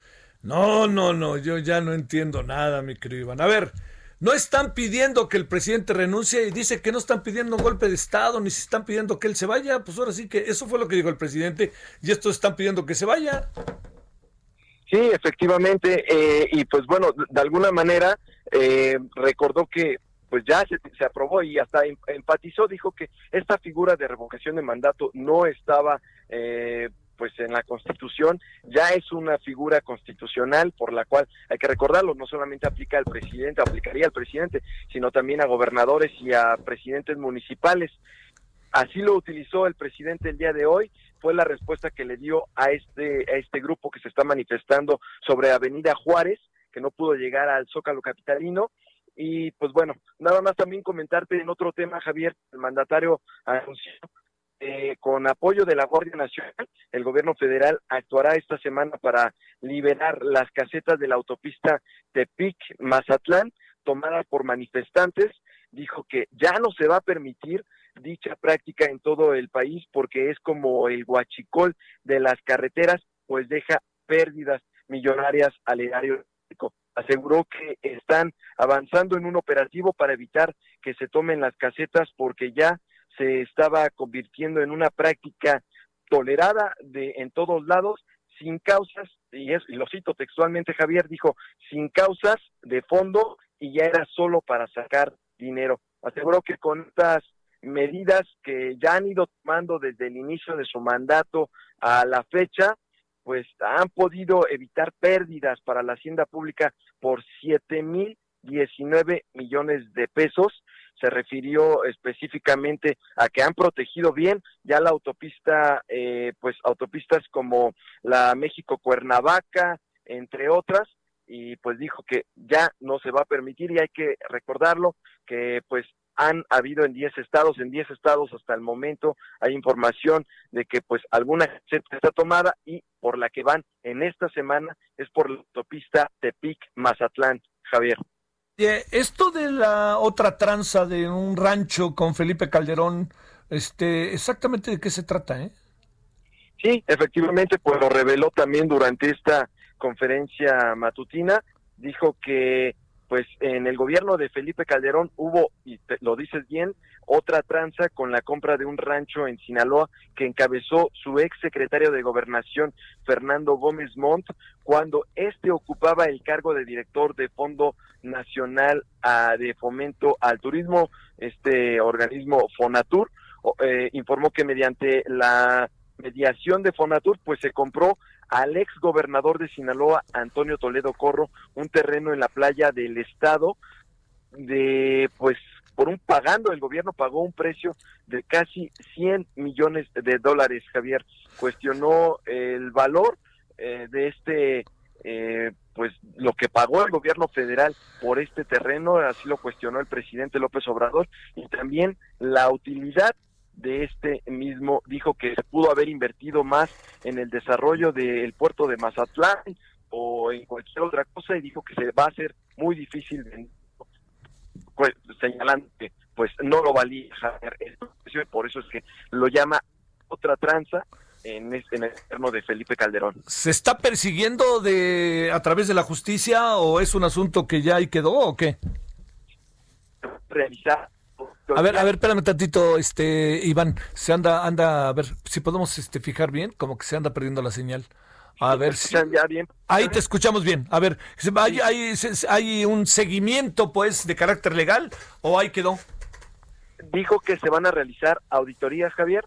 No, no, no, yo ya no entiendo nada, mi querido Iván. A ver, no están pidiendo que el presidente renuncie y dice que no están pidiendo un golpe de Estado, ni si están pidiendo que él se vaya. Pues ahora sí que eso fue lo que dijo el presidente y estos están pidiendo que se vaya. Sí, efectivamente, eh, y pues bueno, de alguna manera eh, recordó que pues ya se, se, aprobó y hasta em, empatizó, dijo que esta figura de revocación de mandato no estaba eh, pues en la Constitución, ya es una figura constitucional por la cual hay que recordarlo, no solamente aplica al presidente, aplicaría al presidente, sino también a gobernadores y a presidentes municipales. Así lo utilizó el presidente el día de hoy fue la respuesta que le dio a este, a este grupo que se está manifestando sobre Avenida Juárez, que no pudo llegar al Zócalo Capitalino. Y pues bueno, nada más también comentarte en otro tema, Javier, el mandatario anunció eh, con apoyo de la Guardia Nacional, el gobierno federal actuará esta semana para liberar las casetas de la autopista Tepic-Mazatlán tomadas por manifestantes. Dijo que ya no se va a permitir dicha práctica en todo el país porque es como el guachicol de las carreteras, pues deja pérdidas millonarias al erario aseguró que están avanzando en un operativo para evitar que se tomen las casetas porque ya se estaba convirtiendo en una práctica tolerada de en todos lados sin causas y es y lo cito textualmente Javier dijo sin causas de fondo y ya era solo para sacar dinero aseguró que con estas medidas que ya han ido tomando desde el inicio de su mandato a la fecha, pues han podido evitar pérdidas para la hacienda pública por siete mil diecinueve millones de pesos. Se refirió específicamente a que han protegido bien ya la autopista, eh, pues autopistas como la México Cuernavaca, entre otras, y pues dijo que ya no se va a permitir y hay que recordarlo que pues han habido en 10 estados, en 10 estados hasta el momento hay información de que pues alguna gente está tomada y por la que van en esta semana es por la autopista Tepic-Mazatlán, Javier. Esto de la otra tranza de un rancho con Felipe Calderón, este, exactamente de qué se trata, ¿eh? Sí, efectivamente, pues lo reveló también durante esta conferencia matutina, dijo que pues en el gobierno de Felipe Calderón hubo, y lo dices bien, otra tranza con la compra de un rancho en Sinaloa que encabezó su ex secretario de Gobernación, Fernando Gómez Montt, cuando éste ocupaba el cargo de director de Fondo Nacional ah, de Fomento al Turismo, este organismo Fonatur, eh, informó que mediante la mediación de Fonatur, pues se compró al ex gobernador de Sinaloa, Antonio Toledo Corro, un terreno en la playa del estado de pues por un pagando, el gobierno pagó un precio de casi 100 millones de dólares, Javier. Cuestionó el valor eh, de este, eh, pues lo que pagó el gobierno federal por este terreno, así lo cuestionó el presidente López Obrador, y también la utilidad de este mismo, dijo que se pudo haber invertido más en el desarrollo del puerto de Mazatlán o en cualquier otra cosa y dijo que se va a hacer muy difícil pues, señalando que pues no lo valía y por eso es que lo llama otra tranza en, en el gobierno de Felipe Calderón. ¿Se está persiguiendo de a través de la justicia o es un asunto que ya ahí quedó o qué? Realizar a ver, a ver, espérame tantito, este, Iván, se anda, anda, a ver, si podemos este, fijar bien, como que se anda perdiendo la señal. A ver si. Bien. Ahí te escuchamos bien. A ver, ¿hay, hay, hay un seguimiento, pues, de carácter legal o ahí quedó? Dijo que se van a realizar auditorías, Javier,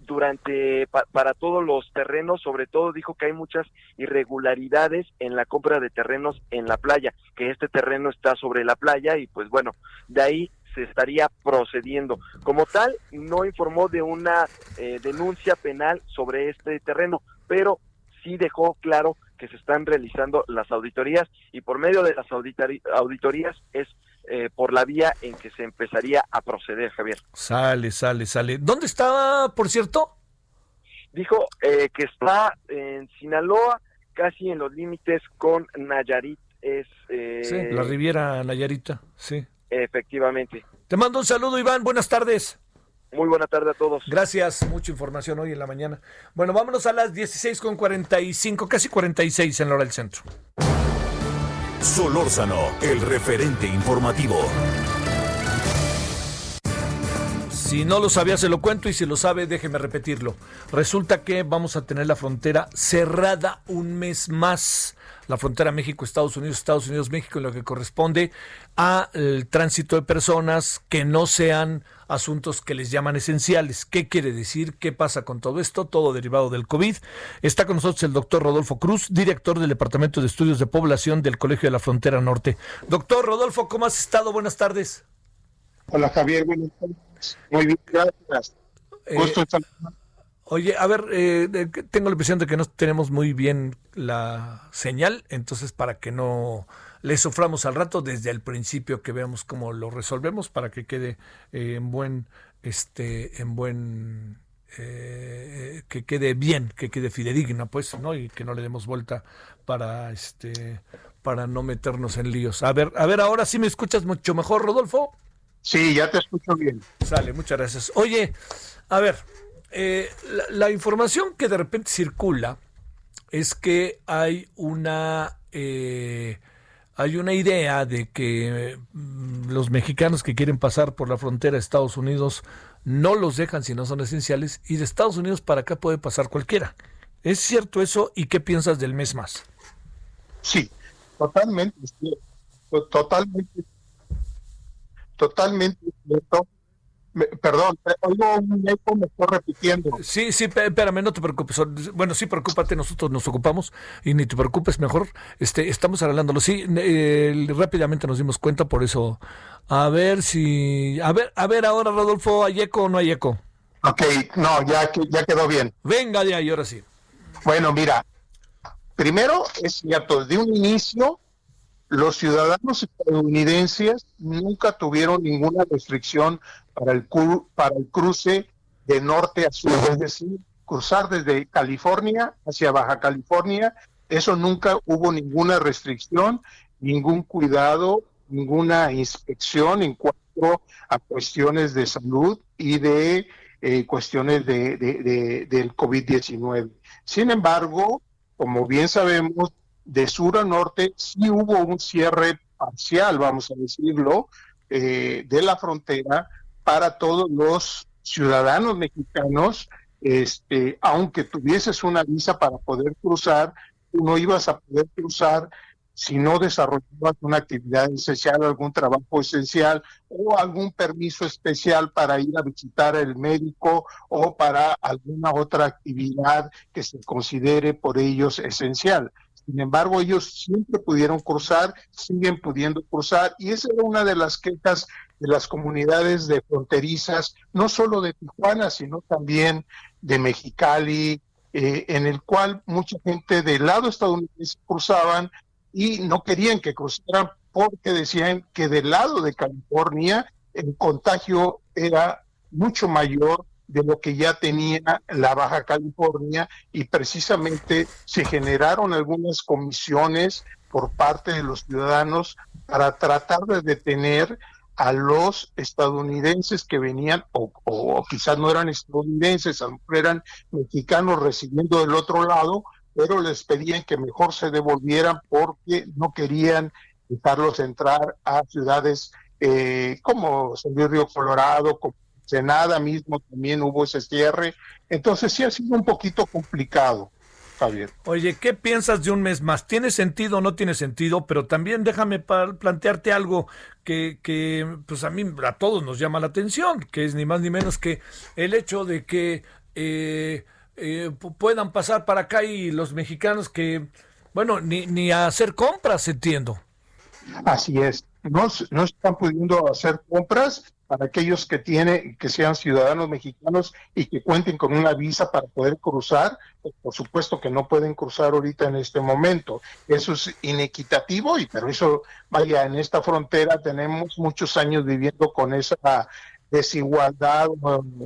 durante para todos los terrenos, sobre todo dijo que hay muchas irregularidades en la compra de terrenos en la playa, que este terreno está sobre la playa y pues bueno, de ahí se estaría procediendo. Como tal, no informó de una eh, denuncia penal sobre este terreno, pero sí dejó claro que se están realizando las auditorías y por medio de las auditorías es eh, por la vía en que se empezaría a proceder, Javier. Sale, sale, sale. ¿Dónde estaba, por cierto? Dijo eh, que está en Sinaloa, casi en los límites con Nayarit. Es, sí, la Riviera Nayarita, sí. Efectivamente. Te mando un saludo, Iván. Buenas tardes. Muy buena tarde a todos. Gracias, mucha información hoy en la mañana. Bueno, vámonos a las 16 con 45, casi 46 en la hora del centro. Solórzano, el referente informativo. Si no lo sabía, se lo cuento y si lo sabe, déjeme repetirlo. Resulta que vamos a tener la frontera cerrada un mes más la frontera México-Estados Unidos, Estados Unidos-México, en lo que corresponde al tránsito de personas que no sean asuntos que les llaman esenciales. ¿Qué quiere decir? ¿Qué pasa con todo esto? Todo derivado del COVID. Está con nosotros el doctor Rodolfo Cruz, director del Departamento de Estudios de Población del Colegio de la Frontera Norte. Doctor Rodolfo, ¿cómo has estado? Buenas tardes. Hola Javier, buenas tardes. Muy bien, gracias. Eh, Oye, a ver, eh, tengo la impresión de que no tenemos muy bien la señal, entonces para que no le suframos al rato desde el principio que veamos cómo lo resolvemos para que quede eh, en buen, este, en buen, eh, que quede bien, que quede fidedigna, pues, ¿no? Y que no le demos vuelta para, este, para no meternos en líos. A ver, a ver, ahora sí me escuchas mucho mejor, Rodolfo. Sí, ya te escucho bien. Sale, muchas gracias. Oye, a ver, eh, la, información que de repente circula es que hay una eh, hay una idea de que mm, los mexicanos que quieren pasar por la frontera de Estados Unidos no los dejan si no son esenciales y de Estados Unidos para acá puede pasar cualquiera. ¿Es cierto eso y qué piensas del mes más? Sí, totalmente, totalmente, totalmente cierto perdón, oigo un eco, me estoy repitiendo. Sí, sí, espérame, no te preocupes. Bueno, sí, preocúpate, nosotros nos ocupamos y ni te preocupes, mejor este, estamos arreglándolo. Sí, rápidamente nos dimos cuenta, por eso. A ver si. A ver, a ver ahora, Rodolfo, ¿hay eco o no hay eco? Ok, no, ya, ya quedó bien. Venga de ahí, ahora sí. Bueno, mira, primero es cierto, de un inicio los ciudadanos estadounidenses nunca tuvieron ninguna restricción para el, para el cruce de norte a sur, es decir, cruzar desde California hacia Baja California, eso nunca hubo ninguna restricción, ningún cuidado, ninguna inspección en cuanto a cuestiones de salud y de eh, cuestiones de, de, del COVID-19. Sin embargo, como bien sabemos, de sur a norte sí hubo un cierre parcial, vamos a decirlo, eh, de la frontera para todos los ciudadanos mexicanos, este, aunque tuvieses una visa para poder cruzar, no ibas a poder cruzar si no desarrollaban una actividad esencial, algún trabajo esencial o algún permiso especial para ir a visitar al médico o para alguna otra actividad que se considere por ellos esencial. Sin embargo, ellos siempre pudieron cruzar, siguen pudiendo cruzar, y esa era una de las quejas de las comunidades de fronterizas, no solo de Tijuana, sino también de Mexicali, eh, en el cual mucha gente del lado estadounidense cruzaban y no querían que cruzaran porque decían que del lado de California el contagio era mucho mayor de lo que ya tenía la Baja California y precisamente se generaron algunas comisiones por parte de los ciudadanos para tratar de detener a los estadounidenses que venían, o, quizás no eran estadounidenses, eran mexicanos recibiendo del otro lado, pero les pedían que mejor se devolvieran porque no querían dejarlos entrar a ciudades eh, como San Río Colorado, Senada mismo también hubo ese cierre. Entonces sí ha sido un poquito complicado. Javier. Oye, ¿qué piensas de un mes más? ¿Tiene sentido o no tiene sentido? Pero también déjame plantearte algo que, que, pues a mí, a todos nos llama la atención, que es ni más ni menos que el hecho de que eh, eh, puedan pasar para acá y los mexicanos que, bueno, ni, ni a hacer compras, entiendo. Así es, no, no están pudiendo hacer compras para aquellos que tienen, que sean ciudadanos mexicanos y que cuenten con una visa para poder cruzar, pues, por supuesto que no pueden cruzar ahorita en este momento. Eso es inequitativo y pero eso, vaya, en esta frontera tenemos muchos años viviendo con esa desigualdad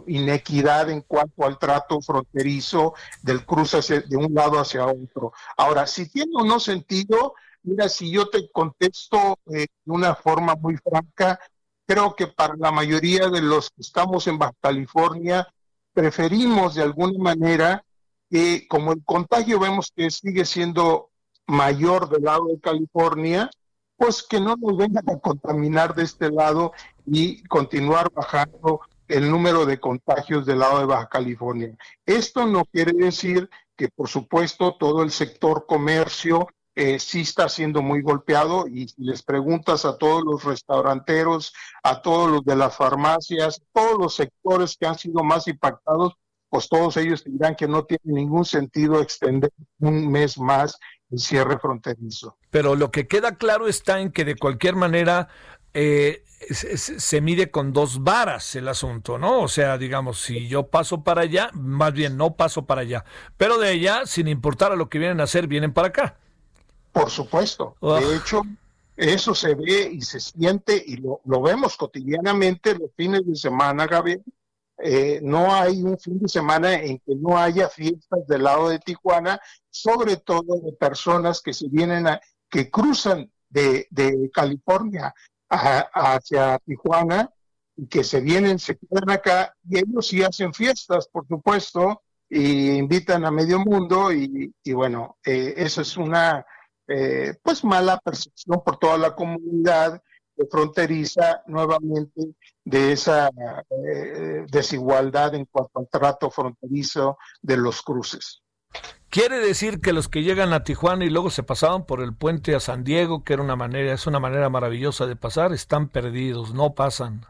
inequidad en cuanto al trato fronterizo del cruce de un lado hacia otro. Ahora, si tiene o no sentido, mira, si yo te contesto eh, de una forma muy franca, creo que para la mayoría de los que estamos en Baja California, preferimos de alguna manera que como el contagio vemos que sigue siendo mayor del lado de California, pues que no nos vengan a contaminar de este lado y continuar bajando el número de contagios del lado de Baja California. Esto no quiere decir que, por supuesto, todo el sector comercio eh, sí está siendo muy golpeado y si les preguntas a todos los restauranteros, a todos los de las farmacias, todos los sectores que han sido más impactados, pues todos ellos dirán que no tiene ningún sentido extender un mes más el cierre fronterizo. Pero lo que queda claro está en que de cualquier manera eh, se, mide con dos varas el asunto, ¿no? O sea, digamos, si yo paso para allá, más bien no paso para allá, pero de allá, sin importar a lo que vienen a hacer, vienen para acá. Por supuesto. De hecho, eso se ve y se siente y lo, vemos cotidianamente los fines de semana, Gabriel. Eh, no hay un fin de semana en que no haya fiestas del lado de Tijuana, sobre todo de personas que se vienen a, que cruzan de, California hacia Tijuana y que se vienen, se quedan acá y ellos sí hacen fiestas, por supuesto, y invitan a medio mundo y, bueno, eh, eso es una eh, pues mala percepción por toda la comunidad fronteriza nuevamente de esa eh, desigualdad en cuanto al trato fronterizo de los cruces. Quiere decir que los que llegan a Tijuana y luego se pasaban por el puente a San Diego, que era una manera, es una manera maravillosa de pasar, están perdidos, no pasan.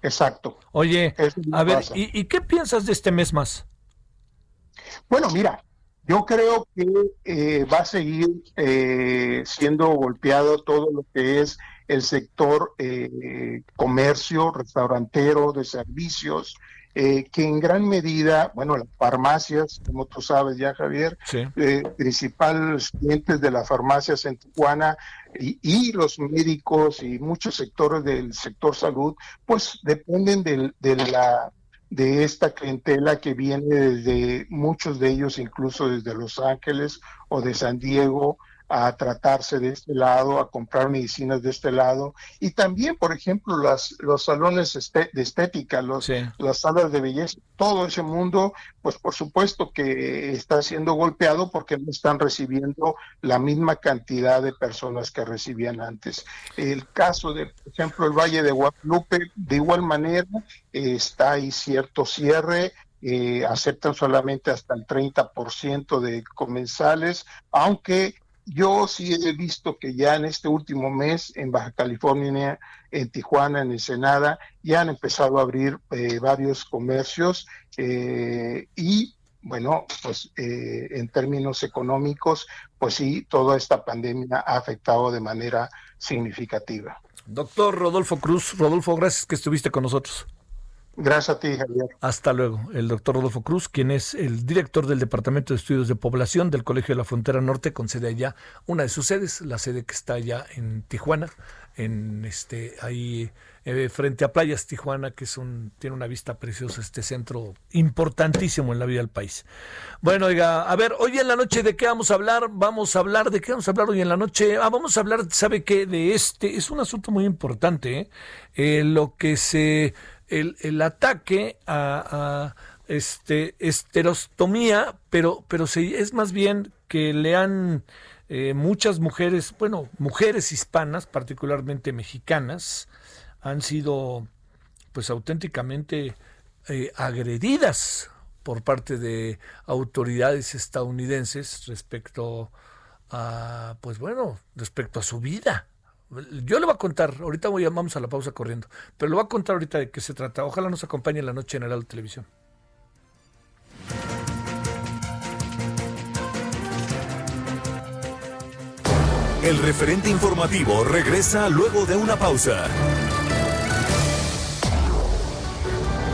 Exacto. Oye, a ver, ¿y, ¿y qué piensas de este mes más? Bueno, mira, yo creo que eh, va a seguir eh, siendo golpeado todo lo que es el sector eh, comercio, restaurantero, de servicios, que en gran medida, bueno, las farmacias, como tú sabes ya, Javier, principales clientes de las farmacias en Tijuana y, y, los médicos y muchos sectores del sector salud, pues dependen de la de esta clientela que viene desde muchos de ellos, incluso desde Los Ángeles o de San Diego, a tratarse de este lado, a comprar medicinas de este lado. Y también, por ejemplo, las, los salones de estética, los, las salas de belleza, todo ese mundo, pues por supuesto que está siendo golpeado porque no están recibiendo la misma cantidad de personas que recibían antes. El caso de, por ejemplo, el Valle de Guadalupe, de igual manera, está ahí cierto cierre, eh, aceptan solamente hasta el 30% de comensales, aunque yo sí he visto que ya en este último mes en Baja California, en Tijuana, en Ensenada, ya han empezado a abrir eh, varios comercios eh, y bueno, pues eh, en términos económicos, pues sí, toda esta pandemia ha afectado de manera significativa. Doctor Rodolfo Cruz, Rodolfo, gracias que estuviste con nosotros. Gracias a ti, Javier. Hasta luego. El doctor Rodolfo Cruz, quien es el director del Departamento de Estudios de Población del Colegio de la Frontera Norte, con sede allá, una de sus sedes, la sede que está allá en Tijuana, en este, ahí eh, frente a Playas Tijuana, que es un, tiene una vista preciosa, este centro importantísimo en la vida del país. Bueno, oiga, a ver, hoy en la noche de qué vamos a hablar, vamos a hablar de qué vamos a hablar hoy en la noche, ah, vamos a hablar, ¿sabe qué? De este, es un asunto muy importante, ¿eh? eh lo que se el, ataque a, este, esterostomía, pero, pero es más bien que le han eh, muchas mujeres, bueno, mujeres hispanas, particularmente mexicanas, han sido pues auténticamente eh, agredidas por parte de autoridades estadounidenses respecto a, pues bueno, respecto a su vida, yo le voy a contar, ahorita voy vamos a la pausa corriendo, pero le voy a contar ahorita de qué se trata. Ojalá nos acompañe en la noche en el Televisión. El referente informativo regresa luego de una pausa.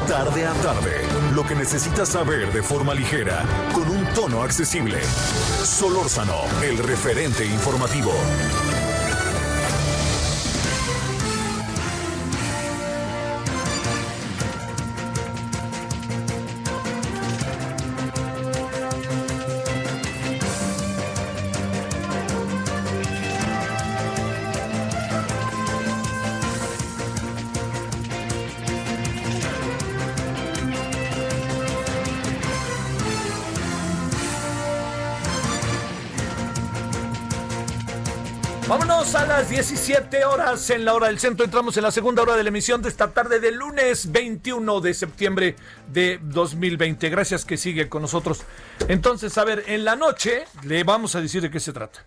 Tarde a tarde, lo que necesitas saber de forma ligera, con un tono accesible. Solórzano, el referente informativo. 17 horas en la hora del centro. Entramos en la segunda hora de la emisión de esta tarde del lunes 21 de septiembre de 2020. Gracias que sigue con nosotros. Entonces, a ver, en la noche le vamos a decir de qué se trata.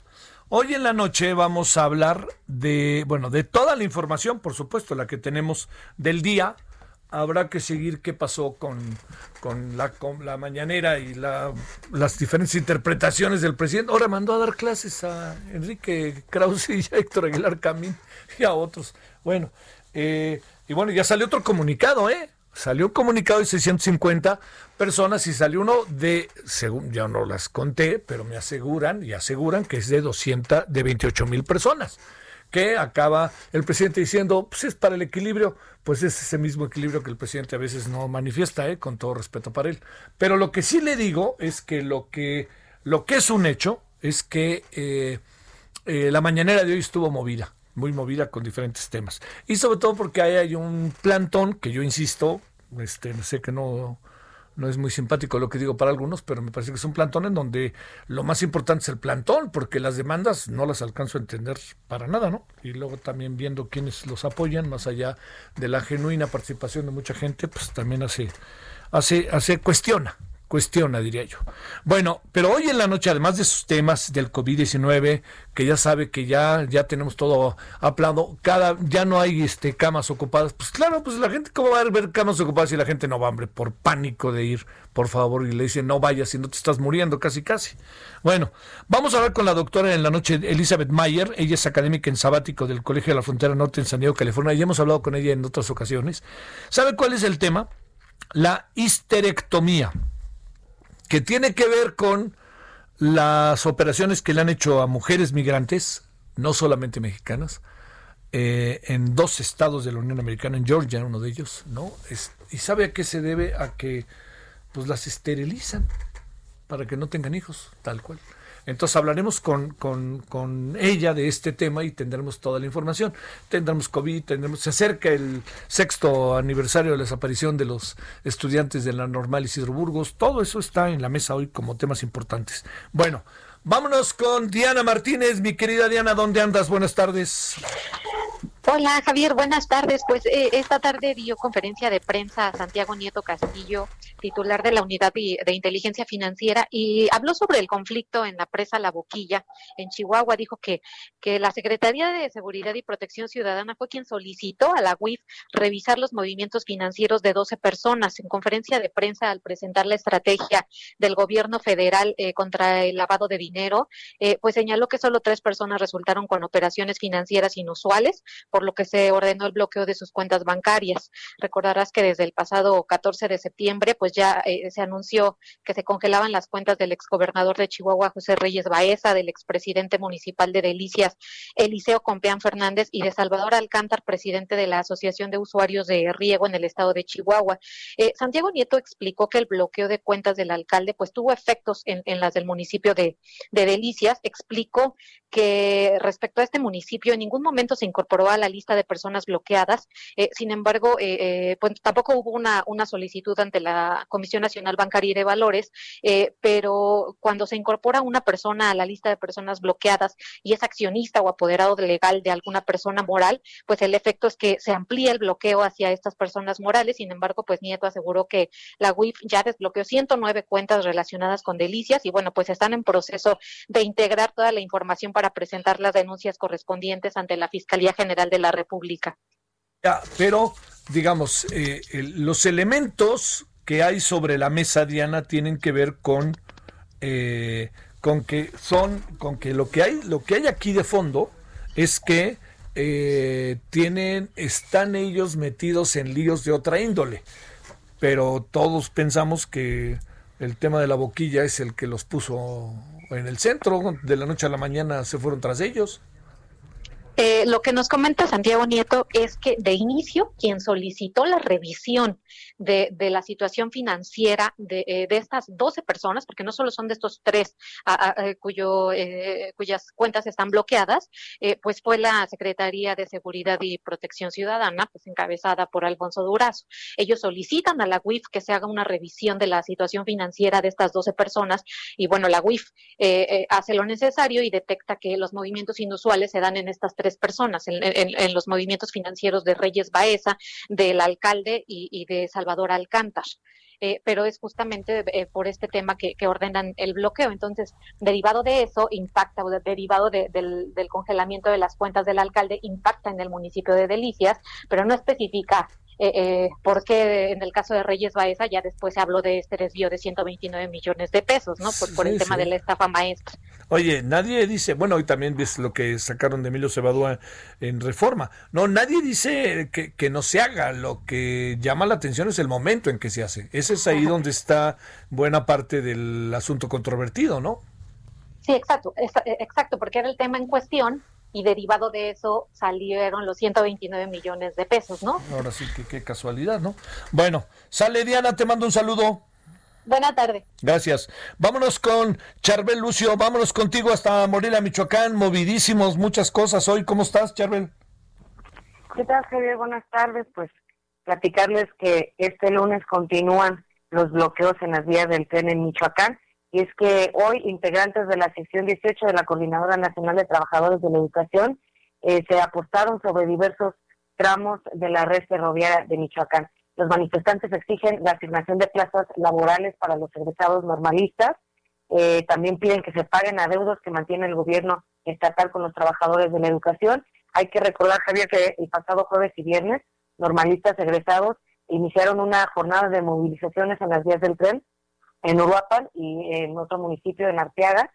Hoy en la noche vamos a hablar de, bueno, de toda la información, por supuesto, la que tenemos del día, habrá que seguir qué pasó con, con, la, la mañanera y la, las diferentes interpretaciones del presidente. Ahora mandó a dar clases a Enrique Krause y a Héctor Aguilar Camín y a otros. Bueno, eh, y bueno, ya salió otro comunicado, ¿eh? Salió un comunicado de 650 personas y salió uno de, según ya no las conté, pero me aseguran y aseguran que es de 200, de 28 mil personas que acaba el presidente diciendo, pues es para el equilibrio, pues es ese mismo equilibrio que el presidente a veces no manifiesta, ¿eh? con todo respeto para él. Pero lo que sí le digo es que lo que, lo que es un hecho es que eh, eh, la mañanera de hoy estuvo movida, muy movida con diferentes temas. Y sobre todo porque ahí hay un plantón que yo insisto, este, sé que no no es muy simpático lo que digo para algunos, pero me parece que es un plantón en donde lo más importante es el plantón, porque las demandas no las alcanzo a entender para nada, ¿no? Y luego también viendo quiénes los apoyan, más allá de la genuina participación de mucha gente, pues también hace, hace, hace, cuestiona, cuestiona, diría yo. Bueno, pero hoy en la noche, además de sus temas del COVID-19, que ya sabe que ya, ya tenemos todo aplado, cada, ya no hay este camas ocupadas, pues claro, pues la gente, ¿cómo va a ver camas ocupadas si la gente no va, hombre? Por pánico de ir, por favor, y le dicen, no vayas si no te estás muriendo, casi, casi. Bueno, vamos a hablar con la doctora en la noche, Elizabeth Mayer, ella es académica en sabático del Colegio de la Frontera Norte en San Diego, California, y hemos hablado con ella en otras ocasiones. ¿Sabe cuál es el tema? La histerectomía que tiene que ver con las operaciones que le han hecho a mujeres migrantes, no solamente mexicanas, eh, en dos estados de la Unión Americana, en Georgia, uno de ellos, ¿no? ¿Y sabe a qué se debe? A que pues las esterilizan para que no tengan hijos, tal cual. Entonces hablaremos con, con, ella de este tema y tendremos toda la información. Tendremos COVID, tendremos, se acerca el sexto aniversario de la desaparición de los estudiantes de la normal Isidro Burgos. Todo eso está en la mesa hoy como temas importantes. Bueno, vámonos con Diana Martínez, mi querida Diana, ¿dónde andas? Buenas tardes. Hola Javier, buenas tardes. Pues eh, esta tarde dio conferencia de prensa a Santiago Nieto Castillo, titular de la Unidad de, Inteligencia Financiera, y habló sobre el conflicto en la presa La Boquilla, en Chihuahua. Dijo que, que la Secretaría de Seguridad y Protección Ciudadana fue quien solicitó a la UIF revisar los movimientos financieros de 12 personas. En conferencia de prensa, al presentar la estrategia del gobierno federal eh, contra el lavado de dinero, eh, pues señaló que solo tres personas resultaron con operaciones financieras inusuales por lo que se ordenó el bloqueo de sus cuentas bancarias. Recordarás que desde el pasado 14 de septiembre, pues ya eh, se anunció que se congelaban las cuentas del exgobernador de Chihuahua, José Reyes Baeza, del expresidente municipal de Delicias, Eliseo Compeán Fernández, y de Salvador Alcántar, presidente de la Asociación de Usuarios de Riego en el estado de Chihuahua. Eh, Santiago Nieto explicó que el bloqueo de cuentas del alcalde pues tuvo efectos en, las del municipio de, de Delicias. Explicó que respecto a este municipio en ningún momento se incorporó a la lista de personas bloqueadas. Eh, sin embargo, eh, eh, pues tampoco hubo una, una, solicitud ante la Comisión Nacional Bancaria y de Valores, pero cuando se incorpora una persona a la lista de personas bloqueadas y es accionista o apoderado legal de alguna persona moral, pues el efecto es que se amplía el bloqueo hacia estas personas morales. Sin embargo, pues Nieto aseguró que la UIF ya desbloqueó 109 cuentas relacionadas con delicias y bueno, pues están en proceso de integrar toda la información para presentar las denuncias correspondientes ante la Fiscalía General de la República. pero, digamos, eh, los elementos que hay sobre la mesa, Diana, tienen que ver con, eh, con que son, con que lo que hay, lo que hay aquí de fondo es que eh, tienen, están ellos metidos en líos de otra índole. Pero todos pensamos que el tema de la boquilla es el que los puso en el centro, de la noche a la mañana se fueron tras ellos. Eh, lo que nos comenta Santiago Nieto es que de inicio quien solicitó la revisión de, la situación financiera de, eh, estas 12 personas, porque no solo son de estos tres eh, cuyo, cuyas cuentas están bloqueadas, pues fue la Secretaría de Seguridad y Protección Ciudadana, pues encabezada por Alfonso Durazo. Ellos solicitan a la UIF que se haga una revisión de la situación financiera de estas 12 personas y bueno, la UIF hace lo necesario y detecta que los movimientos inusuales se dan en estas tres personas, en, los movimientos financieros de Reyes Baeza, del alcalde y, de Salvador Alcántar. Eh, pero es justamente eh, por este tema que, ordenan el bloqueo. Entonces, derivado de eso, impacta, o derivado del, del, congelamiento de las cuentas del alcalde, impacta en el municipio de Delicias, pero no especifica eh, eh, porque en el caso de Reyes Baeza ya después se habló de este desvío de 129 millones de pesos, ¿no? Por, por el tema de la estafa maestra. Oye, nadie dice, bueno, hoy también ves lo que sacaron de Emilio Cebadúa en Reforma. No, nadie dice que, que no se haga. Lo que llama la atención es el momento en que se hace. Ese es ahí donde está buena parte del asunto controvertido, ¿no? Sí, exacto, exacto, porque era el tema en cuestión y derivado de eso salieron los 129 millones de pesos, ¿no? Ahora sí que qué casualidad, ¿no? Bueno, sale Diana, te mando un saludo. Buena tarde. Gracias. Vámonos con Charbel Lucio, vámonos contigo hasta Morelia, Michoacán, movidísimos, muchas cosas hoy. ¿Cómo estás, Charbel? ¿Qué tal, Javier? Buenas tardes. Pues platicarles que este lunes continúan los bloqueos en las vías del tren en Michoacán y es que hoy integrantes de la sección 18 de la Coordinadora Nacional de Trabajadores de la Educación eh, se apostaron sobre diversos tramos de la red ferroviaria de Michoacán. Los manifestantes exigen la asignación de plazas laborales para los egresados normalistas. Eh, también piden que se paguen adeudos que mantiene el gobierno estatal con los trabajadores de la educación. Hay que recordar, Javier, que el pasado jueves y viernes, normalistas egresados iniciaron una jornada de movilizaciones en las vías del tren en Uruapan y en otro municipio, en Arteaga.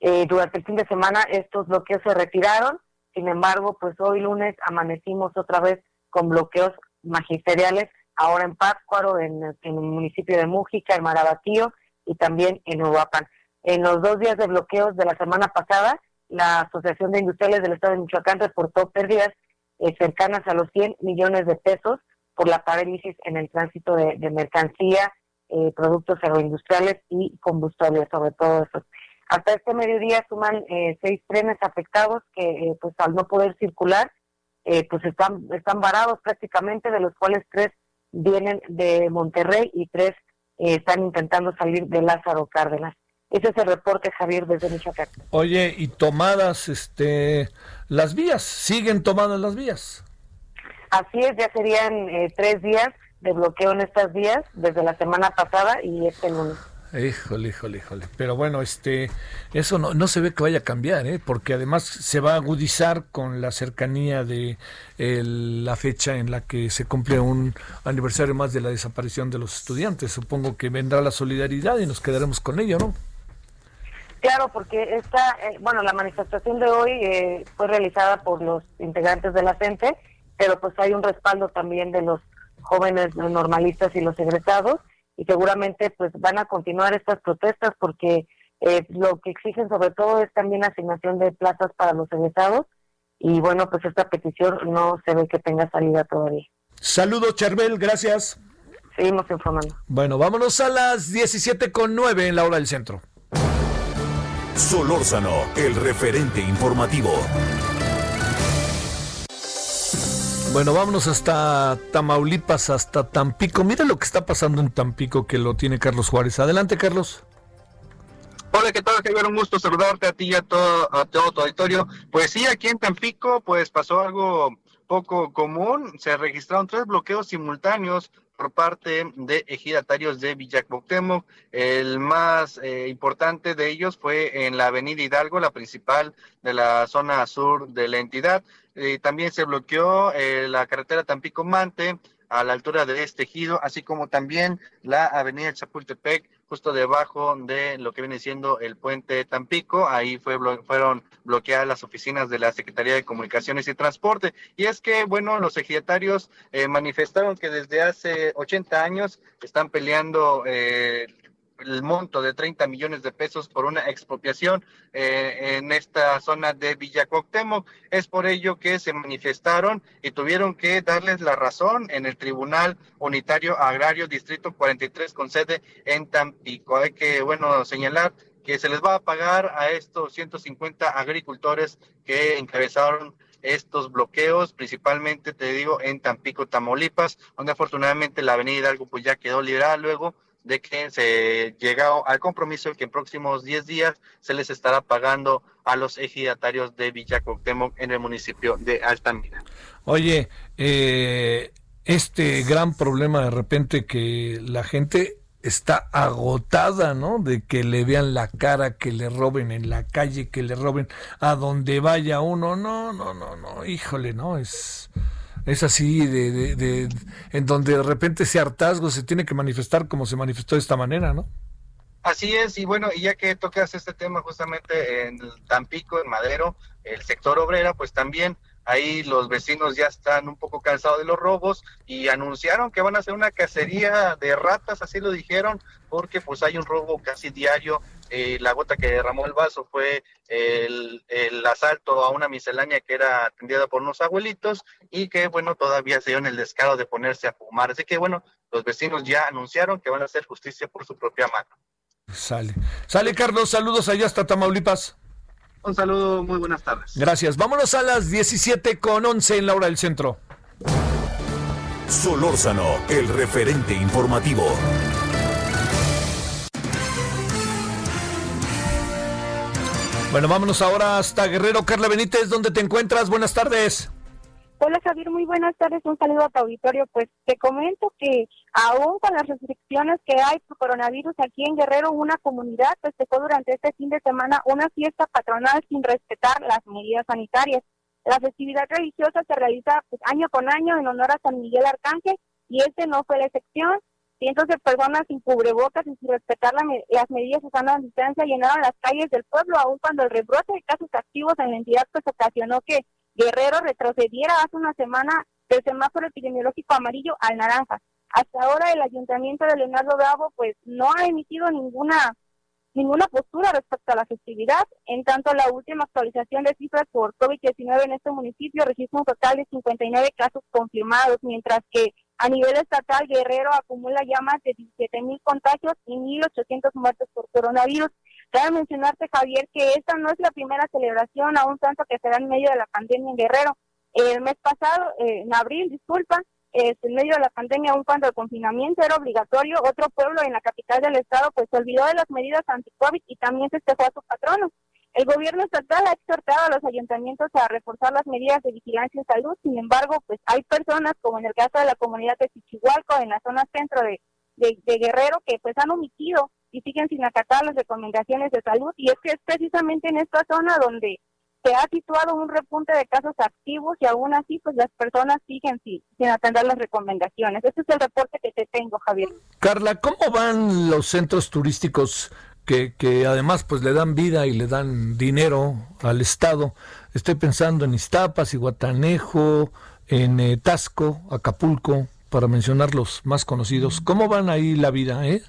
Eh, durante el fin de semana estos bloqueos se retiraron, sin embargo, pues hoy lunes amanecimos otra vez con bloqueos magisteriales, ahora en Pátzcuaro, en, el municipio de Mújica, en Marabatío y también en Uruapan. En los dos días de bloqueos de la semana pasada, la Asociación de Industriales del Estado de Michoacán reportó pérdidas eh, cercanas a los 100 millones de pesos por la parálisis en el tránsito de mercancía eh, productos agroindustriales y combustibles, sobre todo eso. Hasta este mediodía suman eh, seis trenes afectados que, eh, pues al no poder circular, pues están, están varados prácticamente, de los cuales tres vienen de Monterrey y tres están intentando salir de Lázaro Cárdenas. Ese es el reporte, Javier, desde Michoacán. Oye, y tomadas, este, las vías, siguen tomadas las vías. Así es, ya serían eh, tres días de bloqueo en estas vías desde la semana pasada y este lunes. Híjole, híjole, híjole. Pero bueno, este, eso no, no se ve que vaya a cambiar, ¿eh? porque además se va a agudizar con la cercanía de la fecha en la que se cumple un aniversario más de la desaparición de los estudiantes. Supongo que vendrá la solidaridad y nos quedaremos con ello, ¿no? Claro, porque esta, eh, bueno, la manifestación de hoy eh, fue realizada por los integrantes de la CENTE, pero pues hay un respaldo también de los jóvenes normalistas y los egresados y seguramente pues van a continuar estas protestas porque eh, lo que exigen sobre todo es también asignación de plazas para los egresados y bueno pues esta petición no se ve que tenga salida todavía. Saludos Charbel, gracias. Seguimos informando. Bueno, vámonos a las 17 con 9 en la hora del centro. Solórzano, el referente informativo. Bueno, vámonos hasta Tamaulipas, hasta Tampico. Mira lo que está pasando en Tampico que lo tiene Carlos Juárez. Adelante, Carlos. Hola, ¿qué tal, Javier? Un gusto saludarte a ti y a todo, a todo tu auditorio. Pues sí, aquí en Tampico, pues pasó algo poco común. Se registraron tres bloqueos simultáneos por parte de ejidatarios de Villacboctemo. El más eh, importante de ellos fue en la avenida Hidalgo, la principal de la zona sur de la entidad. Eh, también se bloqueó eh, la carretera Tampico-Mante a la altura de este ejido, así como también la avenida Chapultepec, justo debajo de lo que viene siendo el puente Tampico. Ahí fue, fueron bloqueadas las oficinas de la Secretaría de Comunicaciones y Transporte. Y es que, bueno, los ejidatarios eh, manifestaron que desde hace 80 años están peleando eh, el monto de 30 millones de pesos por una expropiación eh, en esta zona de Villa Es por ello que se manifestaron y tuvieron que darles la razón en el Tribunal Unitario Agrario Distrito 43 con sede en Tampico. Hay que, bueno, señalar que se les va a pagar a estos 150 agricultores que encabezaron estos bloqueos, principalmente te digo en Tampico, Tamaulipas, donde afortunadamente la avenida Hidalgo pues ya quedó liberada luego de que se llega al compromiso de que en próximos 10 días se les estará pagando a los ejidatarios de Villa en el municipio de Altamira. Oye, eh, este gran problema de repente que la gente está agotada, ¿no? De que le vean la cara, que le roben en la calle, que le roben a donde vaya uno. No, no, no, no, híjole, no, es es así, de, de, en donde de repente ese hartazgo se tiene que manifestar como se manifestó de esta manera, ¿no? Así es, y bueno, y ya que tocas este tema justamente en Tampico, en Madero, el sector obrera, pues también ahí los vecinos ya están un poco cansados de los robos y anunciaron que van a hacer una cacería de ratas, así lo dijeron, porque pues hay un robo casi diario eh, la gota que derramó el vaso fue el, asalto a una miscelánea que era atendida por unos abuelitos y que, bueno, todavía se dio en el descaro de ponerse a fumar. Así que, bueno, los vecinos ya anunciaron que van a hacer justicia por su propia mano. Sale. Sale, Carlos. Saludos allá hasta Tamaulipas. Un saludo, muy buenas tardes. Gracias. Vámonos a las 17 con 11 en la hora del centro. Solórzano, el referente informativo. Bueno, vámonos ahora hasta Guerrero. Carla Benítez, ¿dónde te encuentras? Buenas tardes. Hola Javier, muy buenas tardes. Un saludo a tu auditorio. Pues te comento que aún con las restricciones que hay por coronavirus aquí en Guerrero, una comunidad festejó durante este fin de semana una fiesta patronal sin respetar las medidas sanitarias. La festividad religiosa se realiza pues, año con año en honor a San Miguel Arcángel y este no fue la excepción. Cientos de personas sin cubrebocas y sin respetar las medidas de sana distancia llenaron las calles del pueblo, aun cuando el rebrote de casos activos en la entidad pues ocasionó que Guerrero retrocediera hace una semana del semáforo epidemiológico amarillo al naranja. Hasta ahora el ayuntamiento de Leonardo Bravo pues no ha emitido ninguna ninguna postura respecto a la festividad. En tanto, la última actualización de cifras por COVID-19 en este municipio registra un total de 59 casos confirmados, mientras que a nivel estatal, Guerrero acumula ya más de 17 mil contagios y 1.800 muertes por coronavirus. Cabe mencionarte, Javier, que esta no es la primera celebración, aún tanto que será en medio de la pandemia en Guerrero. El mes pasado, eh, en abril, disculpa, en medio de la pandemia, aún cuando el confinamiento era obligatorio, otro pueblo en la capital del estado pues se olvidó de las medidas anti-COVID y también se festejó a su patrono. El gobierno estatal ha exhortado a los ayuntamientos a reforzar las medidas de vigilancia y salud, sin embargo, pues hay personas, como en el caso de la comunidad de Chichihualco, en la zona centro de, de, Guerrero, que pues han omitido y siguen sin acatar las recomendaciones de salud, y es que es precisamente en esta zona donde se ha situado un repunte de casos activos y aún así pues las personas siguen sin, sin atender las recomendaciones. Ese es el reporte que te tengo, Javier. Carla, ¿cómo van los centros turísticos que, que además pues le dan vida y le dan dinero al Estado. Estoy pensando en Iztapas, Iguatanejo, en eh, Tasco, Acapulco, para mencionar los más conocidos. ¿Cómo van ahí la vida, eh?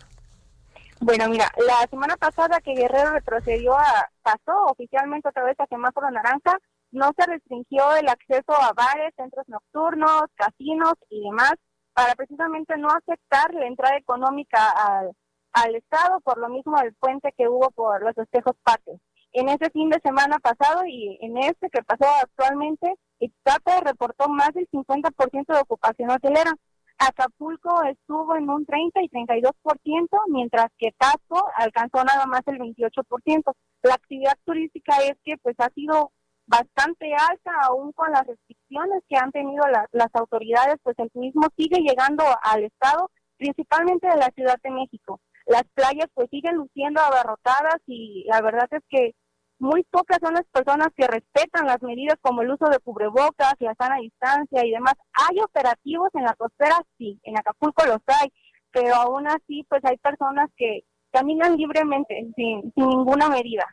Bueno, mira, la semana pasada que Guerrero retrocedió a, pasó oficialmente otra vez a semáforo naranja, no se restringió el acceso a bares, centros nocturnos, casinos y demás, para precisamente no aceptar la entrada económica al, al Estado por lo mismo del puente que hubo por los espejos patrios. En ese fin de semana pasado y en este que pasó actualmente, Ixtapa reportó más del 50% de ocupación hotelera. Acapulco estuvo en un 30 y 32%, mientras que Tasco alcanzó nada más el 28%. La actividad turística es que pues ha sido bastante alta, aún con las restricciones que han tenido las autoridades, pues el turismo sigue llegando al estado, principalmente de la Ciudad de México las playas pues siguen luciendo abarrotadas y la verdad es que muy pocas son las personas que respetan las medidas como el uso de cubrebocas, la sana distancia y demás. Hay operativos en la costera, sí, en Acapulco los hay, pero aún así pues hay personas que caminan libremente sin, sin ninguna medida.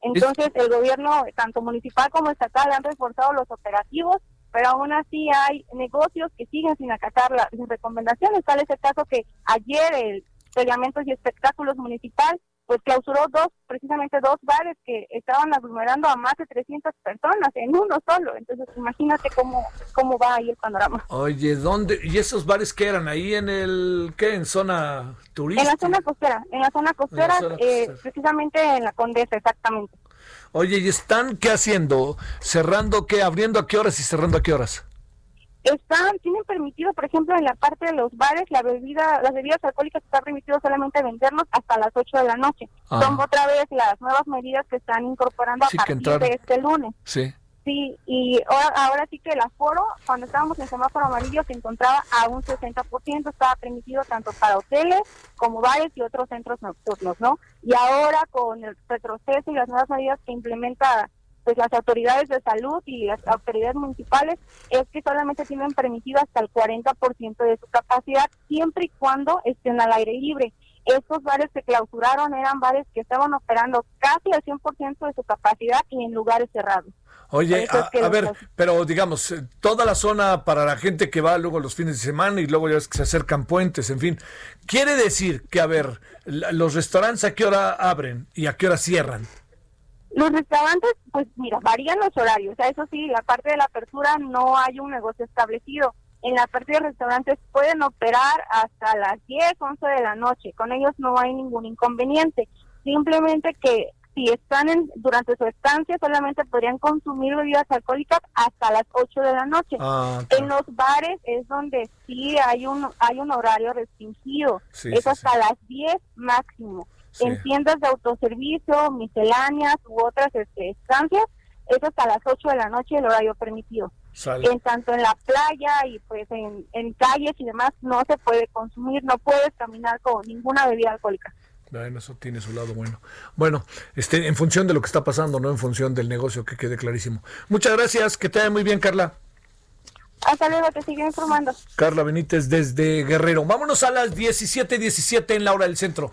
Entonces el gobierno, tanto municipal como estatal, han reforzado los operativos, pero aún así hay negocios que siguen sin acatar las recomendaciones. Tal es el caso que ayer el Peleamentos y Espectáculos Municipal, pues clausuró dos, precisamente dos bares que estaban aglomerando a más de 300 personas en uno solo. Entonces, imagínate cómo, cómo va ahí el panorama. Oye, ¿dónde? ¿Y esos bares qué eran? ¿Ahí en el, qué? ¿En zona turística? En la zona costera, en la zona costera, eh, precisamente en la Condesa, exactamente. Oye, ¿y están qué haciendo? ¿Cerrando qué? ¿Abriendo a qué horas y cerrando a qué horas? Están tienen permitido, por ejemplo, en la parte de los bares, la bebida, las bebidas alcohólicas está permitido solamente venderlos hasta las 8 de la noche. Ah. Son otra vez las nuevas medidas que están incorporando a partir de este lunes. Sí. Sí, y ahora, sí que el aforo, cuando estábamos en semáforo amarillo, se encontraba a un 60%, estaba permitido tanto para hoteles como bares y otros centros nocturnos, ¿no? Y ahora con el retroceso y las nuevas medidas que implementa pues las autoridades de salud y las autoridades municipales es que solamente tienen permitido hasta el 40% de su capacidad siempre y cuando estén al aire libre. Estos bares que clausuraron eran bares que estaban operando casi al 100% de su capacidad y en lugares cerrados. Oye, a, ver, pero digamos, eh, toda la zona para la gente que va luego los fines de semana y luego ya ves que se acercan puentes, en fin, quiere decir que, a ver, los restaurantes a qué hora abren y a qué hora cierran. Los restaurantes, pues mira, varían los horarios. O sea, eso sí, la parte de la apertura no hay un negocio establecido. En la parte de restaurantes pueden operar hasta las 10, 11 de la noche. Con ellos no hay ningún inconveniente. Simplemente que si están en, durante su estancia solamente podrían consumir bebidas alcohólicas hasta las 8 de la noche. Ah, en los bares es donde sí hay un hay un horario restringido. es hasta las 10 máximo en tiendas de autoservicio, misceláneas u otras este, estancias, es hasta las 8 de la noche el horario permitido. En tanto en la playa y pues en, calles y demás no se puede consumir, no puedes caminar con ninguna bebida alcohólica. Bueno, eso tiene su lado bueno. Bueno, este, en función de lo que está pasando, no en función del negocio, que quede clarísimo. Muchas gracias, que te vaya muy bien, Carla. Hasta luego, te sigo informando. Carla Benítez desde Guerrero. Vámonos a las 17:17 17 en la hora del centro.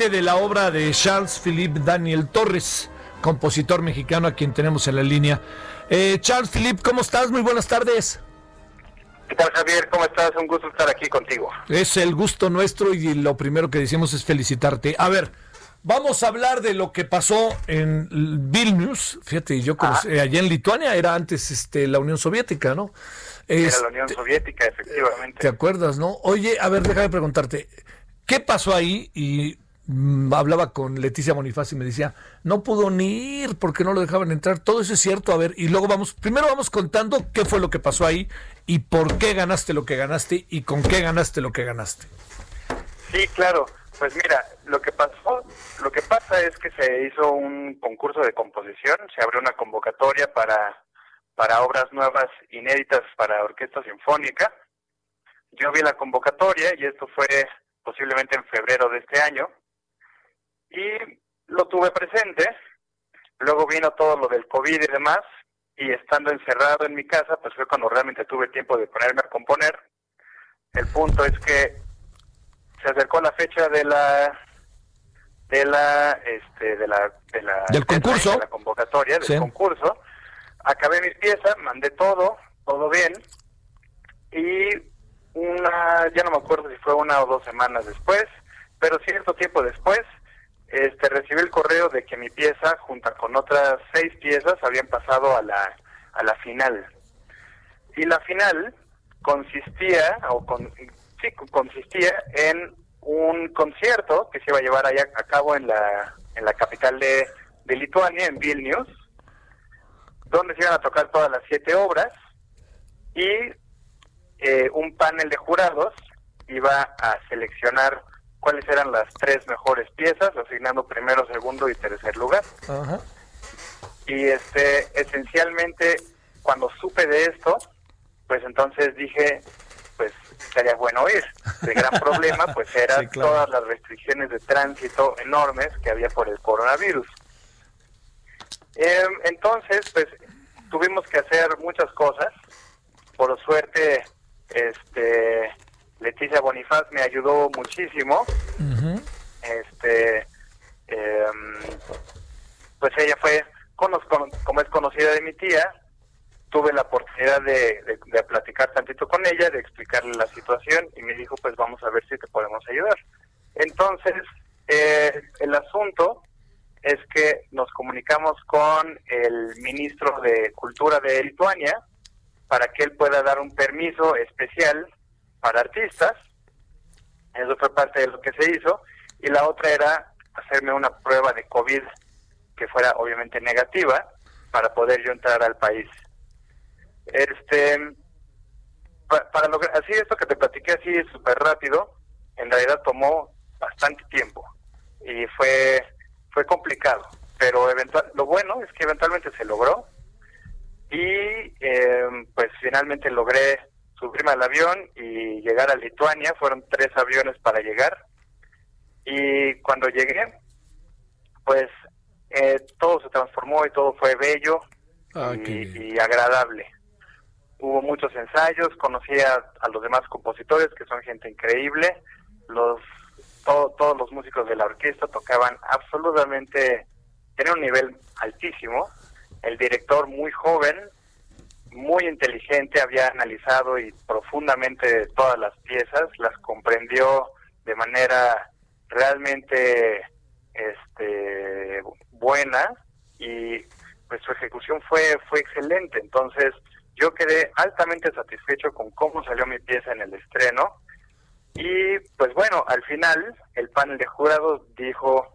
Parte de la obra de Charles Philippe Daniel Torres, compositor mexicano a quien tenemos en la línea. Eh, Charles Philippe, ¿cómo estás? Muy buenas tardes. ¿Qué tal, Javier? ¿Cómo estás? Un gusto estar aquí contigo. Es el gusto nuestro y lo primero que decimos es felicitarte. A ver, vamos a hablar de lo que pasó en Vilnius. Fíjate, yo conocí, eh, allá en Lituania era antes este, la Unión Soviética, ¿no? Era la Unión Soviética, efectivamente. ¿Te acuerdas, no? Oye, a ver, déjame preguntarte, ¿qué pasó ahí? Y hablaba con Leticia Bonifaz y me decía, no pudo ni ir porque no lo dejaban entrar. Todo eso es cierto. A ver, y luego vamos, primero vamos contando qué fue lo que pasó ahí y por qué ganaste lo que ganaste y con qué ganaste lo que ganaste. Sí, claro. Pues mira, lo que pasó, lo que pasa es que se hizo un concurso de composición, se abrió una convocatoria para, para obras nuevas inéditas para orquesta sinfónica. Yo vi la convocatoria y esto fue posiblemente en febrero de este año y lo tuve presente. Luego vino todo lo del COVID y demás y estando encerrado en mi casa, pues fue cuando realmente tuve tiempo de ponerme a componer. El punto es que se acercó la fecha de la de la este de la de la del concurso de la convocatoria del concurso acabé mis piezas mandé todo todo bien y una ya no me acuerdo si fue una o dos semanas después pero cierto tiempo después este recibí el correo de que mi pieza junto con otras seis piezas habían pasado a la a la final. Y la final consistía o con, sí, consistía en un concierto que se iba a llevar allá a cabo en la, en la capital de, de Lituania, en Vilnius, donde se iban a tocar todas las siete obras y eh, un panel de jurados iba a seleccionar cuáles eran las tres mejores piezas, asignando primero, segundo y tercer lugar. Y este, esencialmente, cuando supe de esto, pues entonces dije, pues sería bueno ir. El gran problema pues eran todas las restricciones de tránsito enormes que había por el coronavirus. Em, entonces, pues tuvimos que hacer muchas cosas. Por suerte, este Leticia Bonifaz me ayudó muchísimo. Este, em, pues ella fue, como es conocida de mi tía, tuve la oportunidad de, de, platicar tantito con ella, de explicarle la situación y me dijo, pues vamos a ver si te podemos ayudar. Entonces, eh, el asunto es que nos comunicamos con el ministro de Cultura de Lituania para que él pueda dar un permiso especial para artistas. Eso fue parte de lo que se hizo. Y la otra era hacerme una prueba de COVID que fuera obviamente negativa para poder yo entrar al país. Este, para, lograr, así esto que te platiqué así súper rápido, en realidad tomó bastante tiempo y fue, fue complicado, pero eventual, lo bueno es que eventualmente se logró y em, pues finalmente logré subirme al avión y llegar a Lituania, fueron tres aviones para llegar. Y cuando llegué, pues eh, todo se transformó y todo fue bello ah, y agradable. Hubo muchos ensayos, conocí a, los demás compositores, que son gente increíble, los todos los músicos de la orquesta tocaban absolutamente, tenían un nivel altísimo, el director muy joven, muy inteligente, había analizado y profundamente todas las piezas, las comprendió de manera realmente este buena y pues su ejecución fue fue excelente, entonces yo quedé altamente satisfecho con cómo salió mi pieza en el estreno. Y pues bueno, al final el panel de jurados dijo,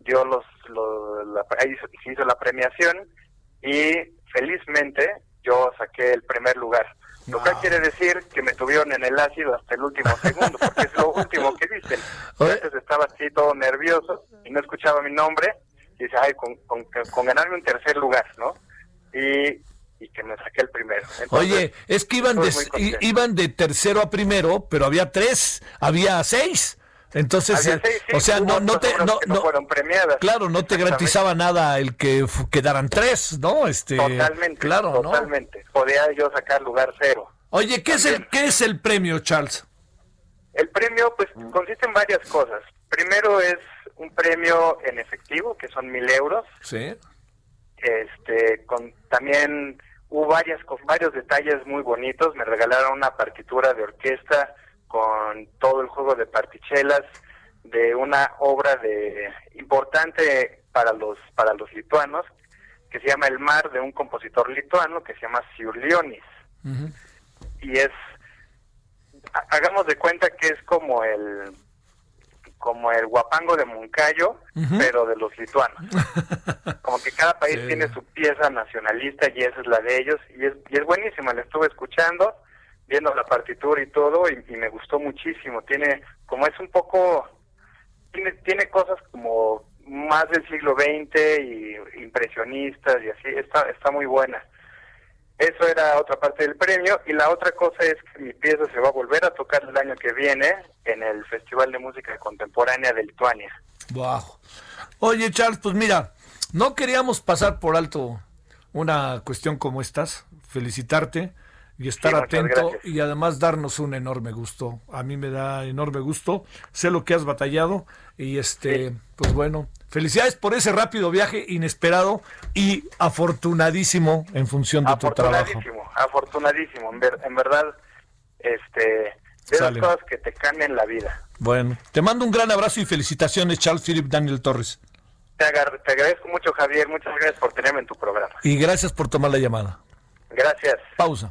dio los, la, ahí se hizo la premiación y felizmente yo saqué el primer lugar. Lo cual quiere decir que me tuvieron en el ácido hasta el último segundo, porque es lo último que dicen. Entonces estaba así todo nervioso y no escuchaba mi nombre y dice, ay, con, con, con ganarme un tercer lugar, ¿no? Y y que me saqué el primero. Oye, es que iban de, iban de tercero a primero, pero había tres, había seis. Entonces, eh, o sea, no, no te, no, no, fueron premiadas. Claro, no te garantizaba nada el que quedaran tres, ¿no? Este, totalmente, claro, totalmente. Podía yo sacar lugar cero. Oye, ¿qué es el qué es el premio, Charles? El premio, pues, consiste en varias cosas. primero es un premio en efectivo, que son mil euros. Sí. Este, con también hubo varias, con varios detalles muy bonitos. Me regalaron una partitura de orquesta con todo el juego de partichelas de una obra de importante para los para los lituanos que se llama El mar de un compositor lituano que se llama Siurlionis. Y es hagamos de cuenta que es como el como el guapango de Moncayo, pero de los lituanos. Como que cada país tiene su pieza nacionalista y esa es la de ellos. Y es, y es buenísima, la estuve escuchando, viendo la partitura y todo, y, me gustó muchísimo. Tiene, como es un poco, tiene, tiene cosas como más del siglo XX y impresionistas y así, está, está muy buena. Eso era otra parte del premio. Y la otra cosa es que mi pieza se va a volver a tocar el año que viene en el Festival de Música Contemporánea de Lituania. Wow. Oye, Charles, pues mira, no queríamos pasar por alto una cuestión como estas. Felicitarte y estar atento y además darnos un enorme gusto. A mí me da enorme gusto. Sé lo que has batallado y este, pues bueno, felicidades por ese rápido viaje inesperado y afortunadísimo en función de tu trabajo. Afortunadísimo, afortunadísimo. En, verdad, este, de las cosas que te cambian la vida. Bueno, te mando un gran abrazo y felicitaciones, Charles Philip Daniel Torres. Te, te agradezco mucho, Javier. Muchas gracias por tenerme en tu programa. Y gracias por tomar la llamada. Gracias. Pausa.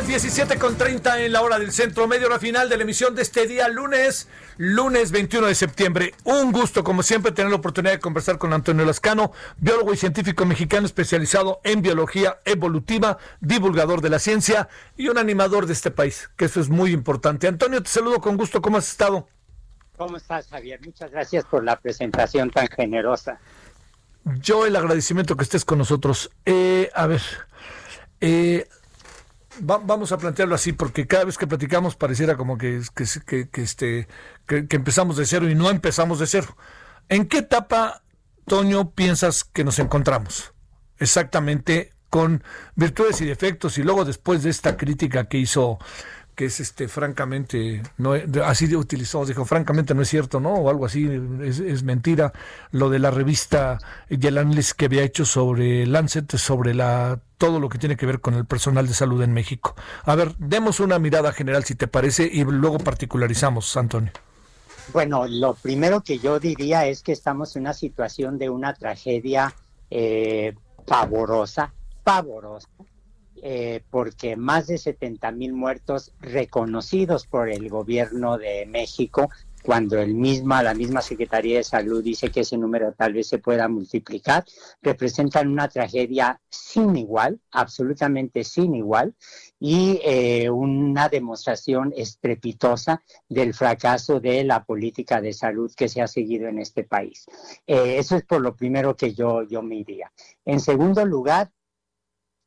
Las 17.30 en la hora del centro medio, la final de la emisión de este día, lunes, lunes 21 de septiembre. Un gusto, como siempre, tener la oportunidad de conversar con Antonio Lascano, biólogo y científico mexicano especializado en biología evolutiva, divulgador de la ciencia y un animador de este país, que eso es muy importante. Antonio, te saludo con gusto, ¿cómo has estado? ¿Cómo estás, Javier? Muchas gracias por la presentación tan generosa. Yo el agradecimiento que estés con nosotros. Eh, a ver, eh, vamos a plantearlo así, porque cada vez que platicamos pareciera como que, que, que, este, que, empezamos de cero y no empezamos de cero. ¿En qué etapa, Toño, piensas que nos encontramos? Exactamente con virtudes y defectos y luego después de esta crítica que hizo que es este francamente no así utilizó dijo francamente no es cierto no o algo así es, mentira. Lo de la revista y el análisis que había hecho sobre Lancet sobre la todo lo que tiene que ver con el personal de salud en México. A ver demos una mirada general si te parece y luego particularizamos Antonio. Bueno lo primero que yo diría es que estamos en una situación de una tragedia eh, pavorosa pavorosa eh, porque más de 70 mil muertos reconocidos por el gobierno de México, cuando el misma, la misma Secretaría de Salud dice que ese número tal vez se pueda multiplicar, representan una tragedia sin igual, absolutamente sin igual, y eh, una demostración estrepitosa del fracaso de la política de salud que se ha seguido en este país. Eh, eso es por lo primero que yo, yo me iría. En segundo lugar,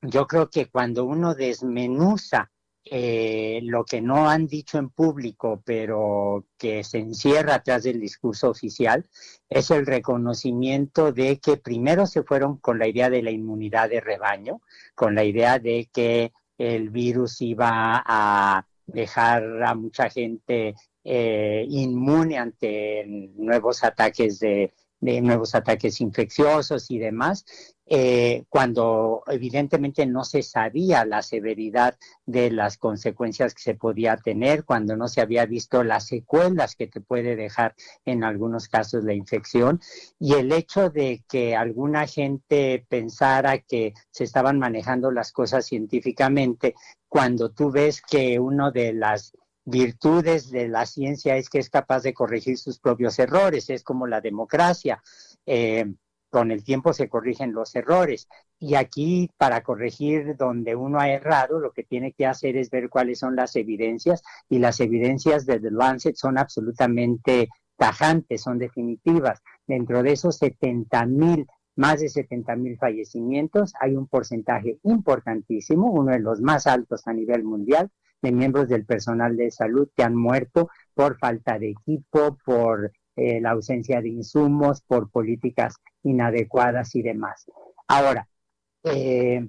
yo creo que cuando uno desmenuza eh, lo que no han dicho en público, pero que se encierra atrás del discurso oficial, es el reconocimiento de que primero se fueron con la idea de la inmunidad de rebaño, con la idea de que el virus iba a dejar a mucha gente eh, inmune ante nuevos ataques de, de nuevos ataques infecciosos y demás, eh, cuando evidentemente no se sabía la severidad de las consecuencias que se podía tener, cuando no se había visto las secuelas que te puede dejar en algunos casos la infección y el hecho de que alguna gente pensara que se estaban manejando las cosas científicamente, cuando tú ves que uno de las virtudes de la ciencia es que es capaz de corregir sus propios errores, es como la democracia. Eh, con el tiempo se corrigen los errores. Y aquí, para corregir donde uno ha errado, lo que tiene que hacer es ver cuáles son las evidencias y las evidencias de The Lancet son absolutamente tajantes, son definitivas. Dentro de esos 70 mil, más de 70 mil fallecimientos, hay un porcentaje importantísimo, uno de los más altos a nivel mundial, de miembros del personal de salud que han muerto por falta de equipo, por eh, la ausencia de insumos, por políticas inadecuadas y demás. Ahora, eh,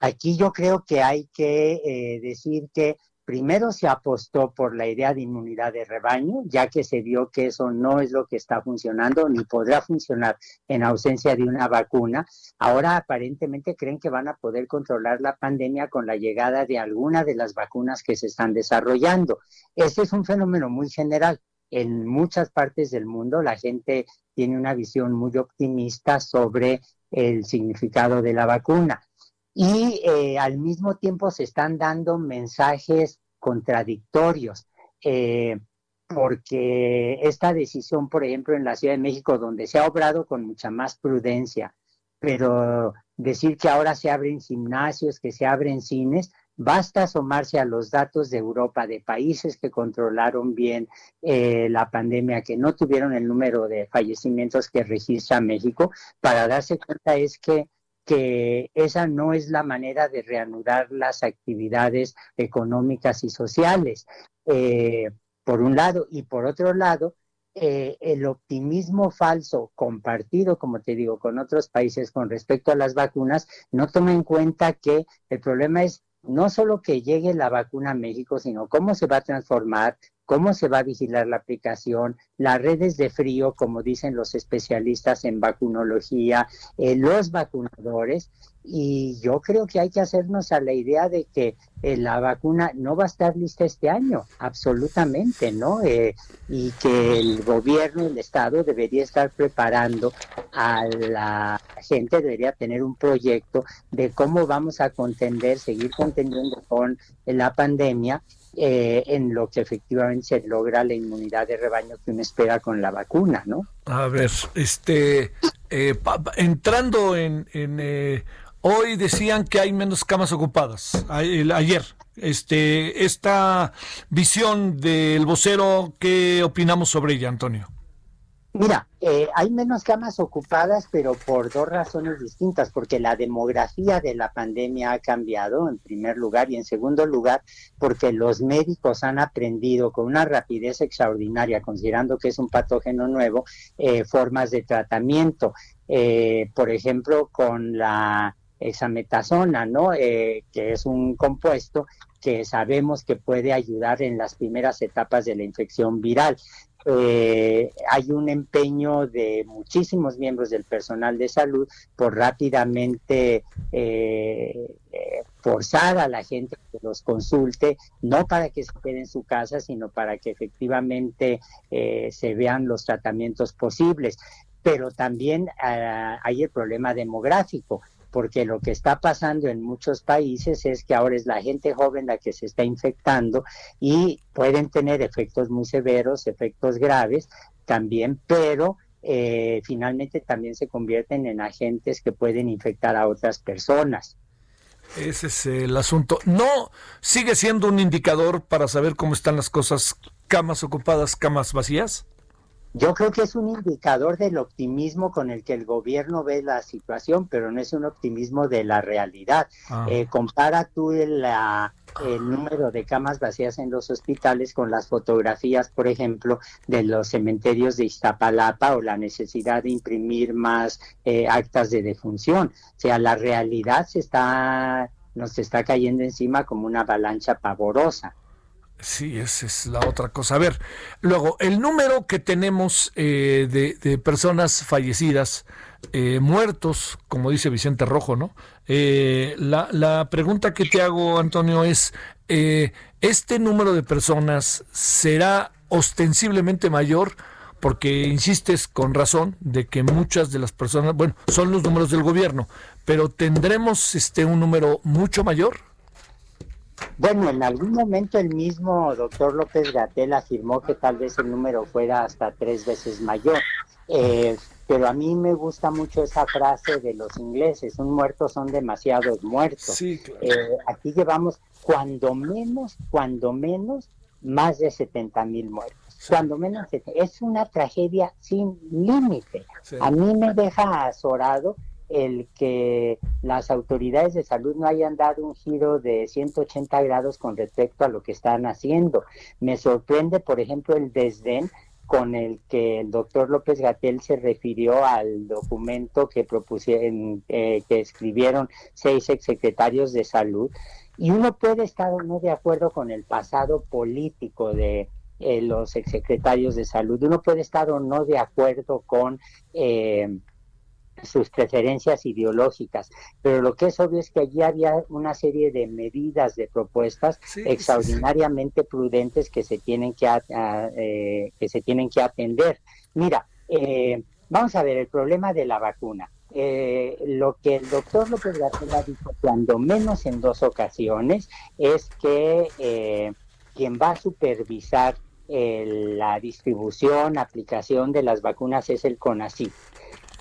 aquí yo creo que hay que eh, decir que primero se apostó por la idea de inmunidad de rebaño, ya que se vio que eso no es lo que está funcionando ni podrá funcionar en ausencia de una vacuna. Ahora aparentemente creen que van a poder controlar la pandemia con la llegada de alguna de las vacunas que se están desarrollando. Este es un fenómeno muy general. En muchas partes del mundo la gente tiene una visión muy optimista sobre el significado de la vacuna. Y eh, al mismo tiempo se están dando mensajes contradictorios, eh, porque esta decisión, por ejemplo, en la Ciudad de México, donde se ha obrado con mucha más prudencia, pero decir que ahora se abren gimnasios, que se abren cines, Basta asomarse a los datos de Europa, de países que controlaron bien eh, la pandemia, que no tuvieron el número de fallecimientos que registra México, para darse cuenta es que que esa no es la manera de reanudar las actividades económicas y sociales, eh, por un lado, y por otro lado, eh, el optimismo falso compartido, como te digo, con otros países con respecto a las vacunas, no toma en cuenta que el problema es no solo que llegue la vacuna a México, sino cómo se va a transformar, cómo se va a vigilar la aplicación, las redes de frío, como dicen los especialistas en vacunología, eh, los vacunadores. Y yo creo que hay que hacernos a la idea de que eh, la vacuna no va a estar lista este año, absolutamente, ¿no? Eh, y que el gobierno, el Estado debería estar preparando a la gente, debería tener un proyecto de cómo vamos a contender, seguir contendiendo con la pandemia eh, en lo que efectivamente se logra la inmunidad de rebaño que uno espera con la vacuna, ¿no? A ver, este, eh, entrando en, eh, hoy decían que hay menos camas ocupadas. ayer, este, esta visión del vocero, ¿qué opinamos sobre ella, Antonio? Mira, eh, hay menos camas ocupadas, pero por dos razones distintas, porque la demografía de la pandemia ha cambiado, en primer lugar, y en segundo lugar, porque los médicos han aprendido con una rapidez extraordinaria, considerando que es un patógeno nuevo, eh, formas de tratamiento. Eh, por ejemplo, con la hexametasona, ¿no? que es un compuesto que sabemos que puede ayudar en las primeras etapas de la infección viral. Eh, hay un empeño de muchísimos miembros del personal de salud por rápidamente eh, eh, forzar a la gente que los consulte, no para que se quede en su casa, sino para que efectivamente se vean los tratamientos posibles. Pero también ah, hay el problema demográfico porque lo que está pasando en muchos países es que ahora es la gente joven la que se está infectando y pueden tener efectos muy severos, efectos graves también, pero eh, finalmente también se convierten en agentes que pueden infectar a otras personas. Ese es el asunto. No sigue siendo un indicador para saber cómo están las cosas, camas ocupadas, camas vacías. Yo creo que es un indicador del optimismo con el que el gobierno ve la situación, pero no es un optimismo de la realidad. Ah. Eh, compara tú el, el número de camas vacías en los hospitales con las fotografías, por ejemplo, de los cementerios de Iztapalapa o la necesidad de imprimir más eh, actas de defunción. O sea, la realidad se está, nos está cayendo encima como una avalancha pavorosa. Sí, esa es la otra cosa. A ver, luego, el número que tenemos eh, de, personas fallecidas, eh, muertos, como dice Vicente Rojo, ¿no? Eh, la, la, pregunta que te hago, Antonio, es, ¿este número de personas será ostensiblemente mayor? Porque insistes con razón de que muchas de las personas, bueno, son los números del gobierno, pero ¿tendremos este un número mucho mayor? Bueno, en algún momento el mismo doctor López Gatel afirmó que tal vez el número fuera hasta tres veces mayor. Eh, pero a mí me gusta mucho esa frase de los ingleses, un muerto son demasiados muertos. Sí, claro. Eh, aquí llevamos cuando menos, cuando menos, más de 70 mil muertos. Cuando menos, es una tragedia sin límite. Sí. A mí me deja azorado el que las autoridades de salud no hayan dado un giro de 180 grados con respecto a lo que están haciendo. Me sorprende, por ejemplo, el desdén con el que el doctor López Gatel se refirió al documento que propusieron, eh, que escribieron seis exsecretarios de salud. Y uno puede estar o no de acuerdo con el pasado político de eh, los exsecretarios de salud. Uno puede estar o no de acuerdo con eh, sus preferencias ideológicas, pero lo que es obvio es que allí había una serie de medidas, de propuestas Sí, sí, extraordinariamente prudentes que se tienen que, a- a- eh, que se tienen que atender. Mira, eh, vamos a ver el problema de la vacuna. Eh, lo que el doctor López Gatell ha dicho cuando menos en dos ocasiones es que eh, quien va a supervisar eh, la distribución, aplicación de las vacunas es el CONACYT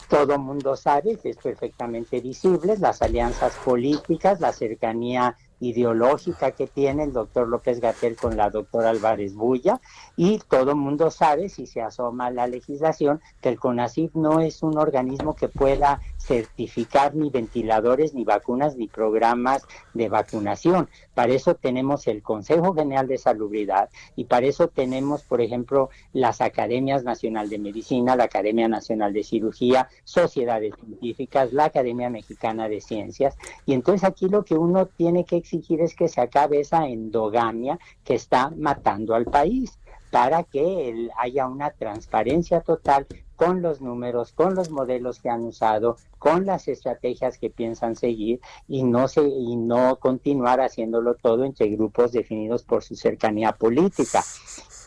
todo mundo sabe que es perfectamente visible las alianzas políticas, la cercanía ideológica que tiene el doctor López Gatel con la doctora Álvarez Bulla y todo mundo sabe, si se asoma la legislación, que el CONACYT no es un organismo que pueda certificar ni ventiladores, ni vacunas, ni programas de vacunación. Para eso tenemos el Consejo General de Salubridad y para eso tenemos, por ejemplo, las Academias Nacional de Medicina, la Academia Nacional de Cirugía, sociedades científicas, la Academia Mexicana de Ciencias. Y entonces aquí lo que uno tiene que exigir es que se acabe esa endogamia que está matando al país para que haya una transparencia total con los números, con los modelos que han usado, con las estrategias que piensan seguir y no se y no continuar haciéndolo todo entre grupos definidos por su cercanía política.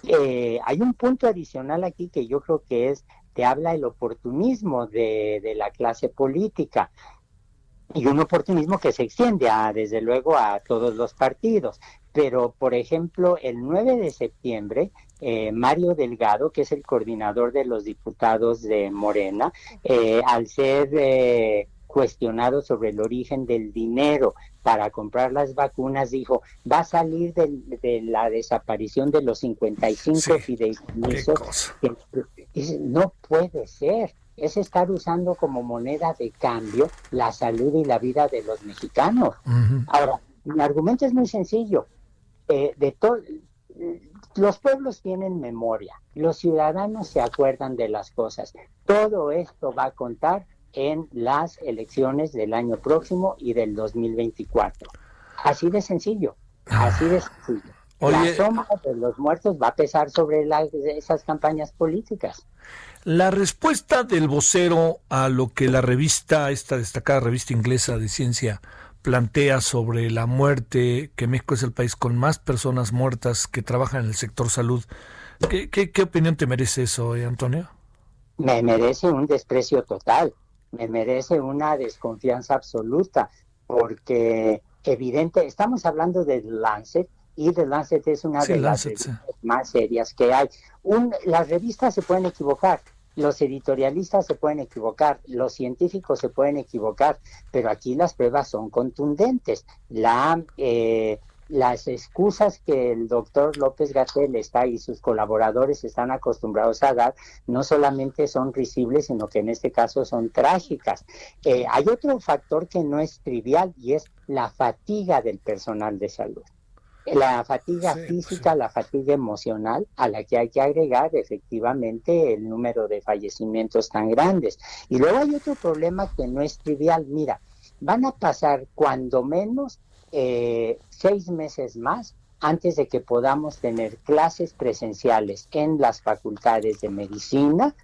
Eh, hay un punto adicional aquí que yo creo que es te habla el oportunismo de, la clase política y un oportunismo que se extiende a, desde luego a todos los partidos. Pero, por ejemplo, el 9 de septiembre, eh, Mario Delgado, que es el coordinador de los diputados de Morena, eh, al ser eh, cuestionado sobre el origen del dinero para comprar las vacunas, dijo, va a salir del- de, la desaparición de los 55 fideicomisos. que- dice, no puede ser. Es estar usando como moneda de cambio la salud y la vida de los mexicanos. Ahora, mi argumento es muy sencillo. Eh, de to- los pueblos tienen memoria, los ciudadanos se acuerdan de las cosas. Todo esto va a contar en las elecciones del año próximo y del 2024. Así de sencillo, así de sencillo. La sombra de los muertos va a pesar sobre las- esas campañas políticas. La respuesta del vocero a lo que la revista, esta destacada revista inglesa de ciencia, plantea sobre la muerte, que México es el país con más personas muertas que trabajan en el sector salud. ¿Qué, qué, qué opinión te merece eso, eh, Antonio? me merece un desprecio total, me merece una desconfianza absoluta, porque evidente, estamos hablando de Lancet y The Lancet es una Sí, de las Lancet, sí. revistas más serias que hay. Un, las revistas se pueden equivocar, los editorialistas se pueden equivocar, los científicos se pueden equivocar, pero aquí las pruebas son contundentes. La eh, las excusas que el doctor López Gatel está y sus colaboradores están acostumbrados a dar no solamente son risibles, sino que en este caso son trágicas. Eh, hay otro factor que no es trivial y es la fatiga del personal de salud. La fatiga física, la fatiga emocional, a la que hay que agregar efectivamente el número de fallecimientos tan grandes. Y luego hay otro problema que no es trivial. Mira, van a pasar cuando menos eh, seis meses más antes de que podamos tener clases presenciales en las facultades de medicina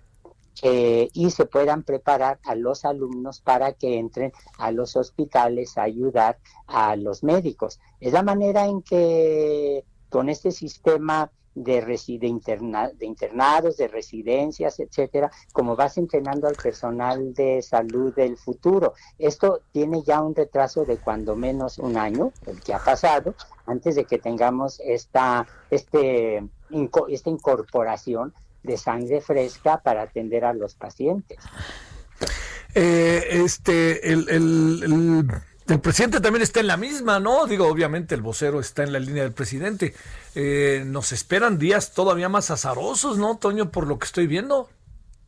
eh, y se puedan preparar a los alumnos para que entren a los hospitales a ayudar a los médicos. Es la manera en que con este sistema de, de, interna- de internados, de residencias, etcétera, como vas entrenando al personal de salud del futuro. Esto tiene ya un retraso de cuando menos un año, el que ha pasado, antes de que tengamos esta, este, inco- esta incorporación de sangre fresca para atender a los pacientes. Eh, este, el, el, el, presidente también está en la misma, ¿no? Digo, obviamente el vocero está en la línea del presidente. Eh, nos esperan días todavía más azarosos, ¿no, Toño, por lo que estoy viendo?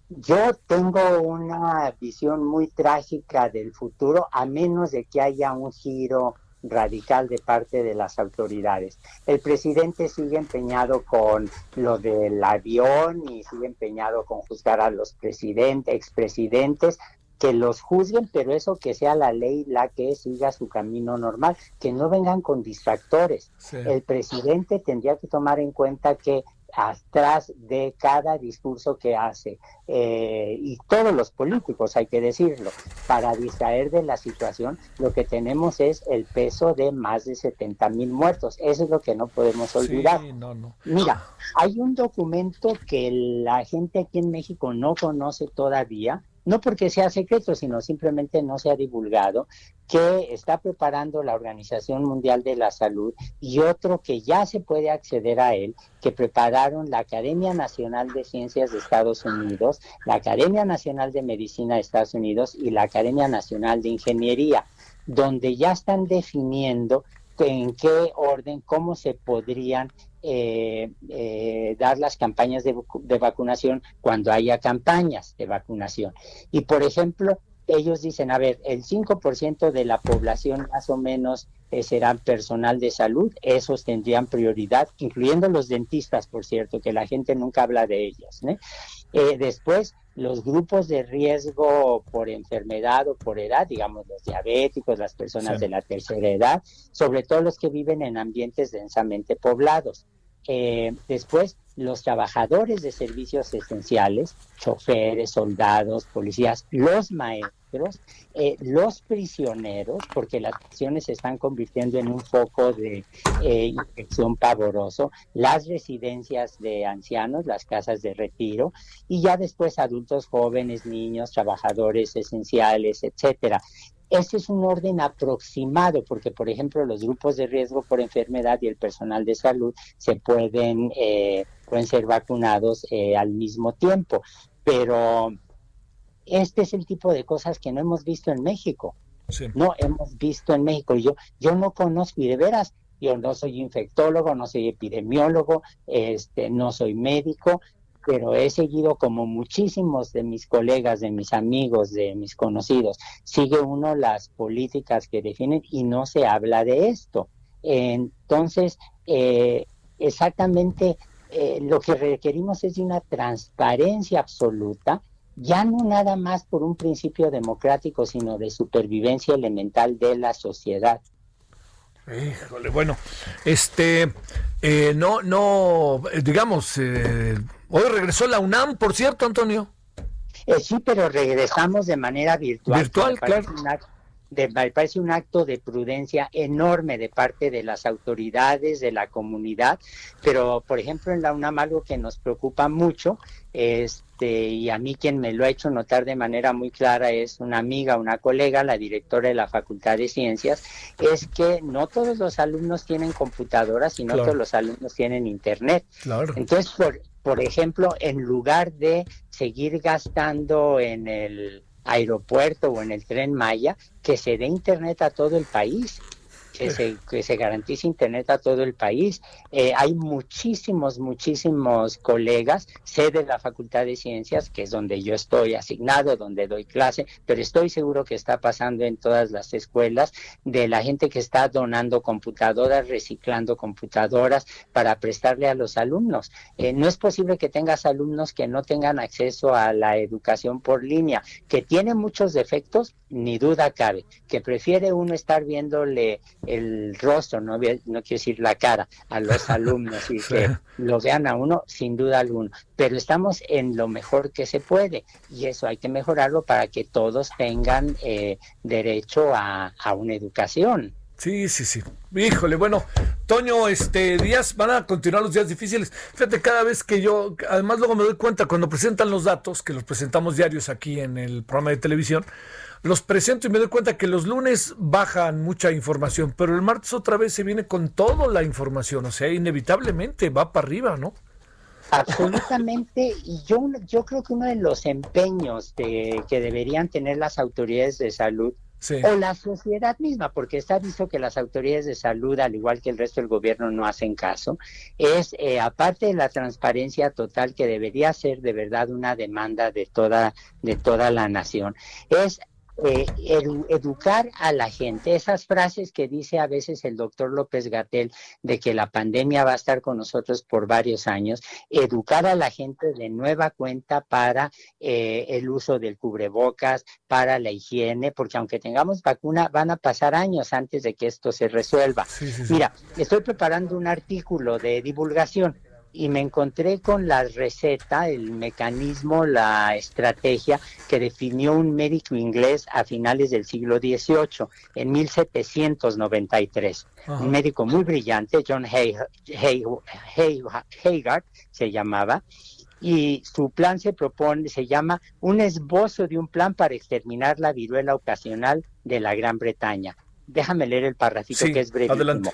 Yo tengo una visión muy trágica del futuro, a menos de que haya un giro radical de parte de las autoridades. El presidente sigue empeñado con lo del avión y sigue empeñado con juzgar a los presidentes, expresidentes, que los juzguen, pero eso que sea la ley la que siga su camino normal, que no vengan con distractores. El presidente tendría que tomar en cuenta que atrás de cada discurso que hace, eh, y todos los políticos, hay que decirlo, para distraer de la situación, lo que tenemos es el peso de más de 70 mil muertos. Eso es lo que no podemos olvidar. Mira, hay un documento que la gente aquí en México no conoce todavía, no porque sea secreto, sino simplemente no se ha divulgado, que está preparando la Organización Mundial de la Salud y otro que ya se puede acceder a él, que prepararon la Academia Nacional de Ciencias de Estados Unidos, la Academia Nacional de Medicina de Estados Unidos y la Academia Nacional de Ingeniería, donde ya están definiendo en qué orden, cómo se podrían eh, eh, dar las campañas de, vacunación cuando haya campañas de vacunación. Y por ejemplo, ellos dicen, a ver, el 5% de la población más o menos eh, serán personal de salud, esos tendrían prioridad, incluyendo los dentistas, por cierto, que la gente nunca habla de ellos. después, los grupos de riesgo por enfermedad o por edad, digamos los diabéticos, las personas de la tercera edad, sobre todo los que viven en ambientes densamente poblados. Eh, después, los trabajadores de servicios esenciales, choferes, soldados, policías, los maestros, eh, los prisioneros, porque las prisiones se están convirtiendo en un foco de eh, infección pavoroso, las residencias de ancianos, las casas de retiro, y ya después adultos jóvenes, niños, trabajadores esenciales, etcétera. Este es un orden aproximado, porque, por ejemplo, los grupos de riesgo por enfermedad y el personal de salud se pueden, eh, pueden ser vacunados eh, al mismo tiempo. Pero este es el tipo de cosas que no hemos visto en México. No hemos visto en México. Yo, yo no conozco, y de veras, yo no soy infectólogo, no soy epidemiólogo, este, no soy médico, pero he seguido como muchísimos de mis colegas, de mis amigos, de mis conocidos, sigue uno las políticas que definen y no se habla de esto. Entonces, eh, exactamente eh, lo que requerimos es una transparencia absoluta, ya no nada más por un principio democrático, sino de supervivencia elemental de la sociedad. Híjole, bueno, este, eh, no, no, digamos, Hoy regresó la UNAM, por cierto, Antonio. Eh, sí, pero regresamos de manera virtual. Virtual, claro. me parece un acto de prudencia enorme de parte de las autoridades, de la comunidad, pero por ejemplo en la UNAM algo que nos preocupa mucho este, y a mí quien me lo ha hecho notar de manera muy clara es una amiga, una colega, la directora de la Facultad de Ciencias, es que no todos los alumnos tienen computadoras y no todos los alumnos tienen internet. Claro. Entonces, por, por ejemplo, en lugar de seguir gastando en el aeropuerto o en el tren Maya, que se dé internet a todo el país que se, que se garantice Internet a todo el país. Eh, hay muchísimos, muchísimos colegas, sé de la Facultad de Ciencias, que es donde yo estoy asignado, donde doy clase, pero estoy seguro que está pasando en todas las escuelas, de la gente que está donando computadoras, reciclando computadoras para prestarle a los alumnos. Eh, no es posible que tengas alumnos que no tengan acceso a la educación por línea, que tiene muchos defectos, ni duda cabe, que prefiere uno estar viéndole el rostro, no, no quiero decir la cara, a los alumnos y que lo vean a uno sin duda alguna. Pero estamos en lo mejor que se puede y eso hay que mejorarlo para que todos tengan eh, derecho a, una educación. Sí, sí, sí. Híjole, bueno, Toño, este días van a continuar los días difíciles. Fíjate, cada vez que yo, además luego me doy cuenta cuando presentan los datos, que los presentamos diarios aquí en el programa de televisión, los presento y me doy cuenta que los lunes bajan mucha información, pero el martes otra vez se viene con toda la información, o sea, inevitablemente va para arriba, ¿no? Absolutamente, y yo, yo creo que uno de los empeños de, que deberían tener las autoridades de salud o la sociedad misma, porque está visto que las autoridades de salud, al igual que el resto del gobierno, no hacen caso, es, eh, aparte de la transparencia total que debería ser de verdad una demanda de toda, de toda la nación, es eh, educar a la gente. Esas frases que dice a veces el doctor López Gatel de que la pandemia va a estar con nosotros por varios años, educar a la gente de nueva cuenta para eh, el uso del cubrebocas, para la higiene, porque aunque tengamos vacuna, van a pasar años antes de que esto se resuelva. Mira, estoy preparando un artículo de divulgación y me encontré con la receta, el mecanismo, la estrategia que definió un médico inglés a finales del siglo XVIII, en 1793. Un médico muy brillante, John Haggard se llamaba, y su plan se propone, se llama un esbozo de un plan para exterminar la viruela ocasional de la Gran Bretaña. Déjame leer el parrafito que es brevísimo.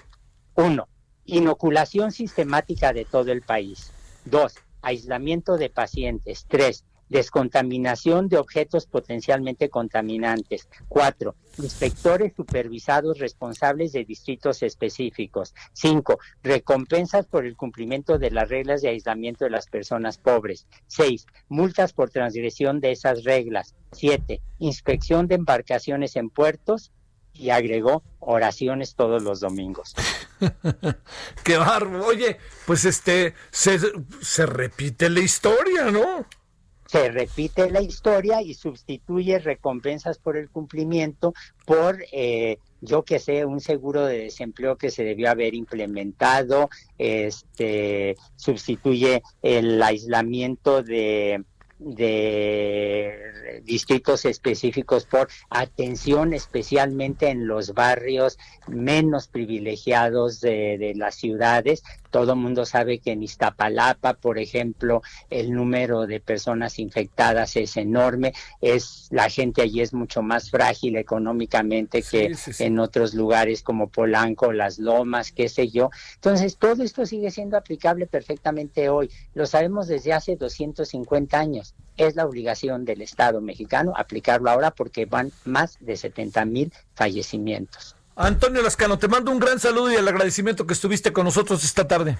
Uno, Inoculación sistemática de todo el país. Dos, aislamiento de pacientes. Tres, descontaminación de objetos potencialmente contaminantes. Cuatro, inspectores supervisados responsables de distritos específicos. Cinco, recompensas por el cumplimiento de las reglas de aislamiento de las personas pobres. Seis, multas por transgresión de esas reglas. Siete, inspección de embarcaciones en puertos y agregó oraciones todos los domingos. Qué barro. Oye, pues este, se, se repite la historia, ¿no? se repite la historia y sustituye recompensas por el cumplimiento por, eh, yo que sé, un seguro de desempleo que se debió haber implementado, este, sustituye el aislamiento de de distritos específicos por atención especialmente en los barrios menos privilegiados de, las ciudades todo el mundo sabe que en Iztapalapa, por ejemplo, el número de personas infectadas es enorme, es la gente allí es mucho más frágil económicamente que en otros lugares como Polanco, Las Lomas, qué sé yo. Entonces, todo esto sigue siendo aplicable perfectamente hoy. Lo sabemos desde hace 250 años. Es la obligación del Estado mexicano aplicarlo ahora porque van más de 70 mil fallecimientos. Antonio Lascano, te mando un gran saludo y el agradecimiento que estuviste con nosotros esta tarde.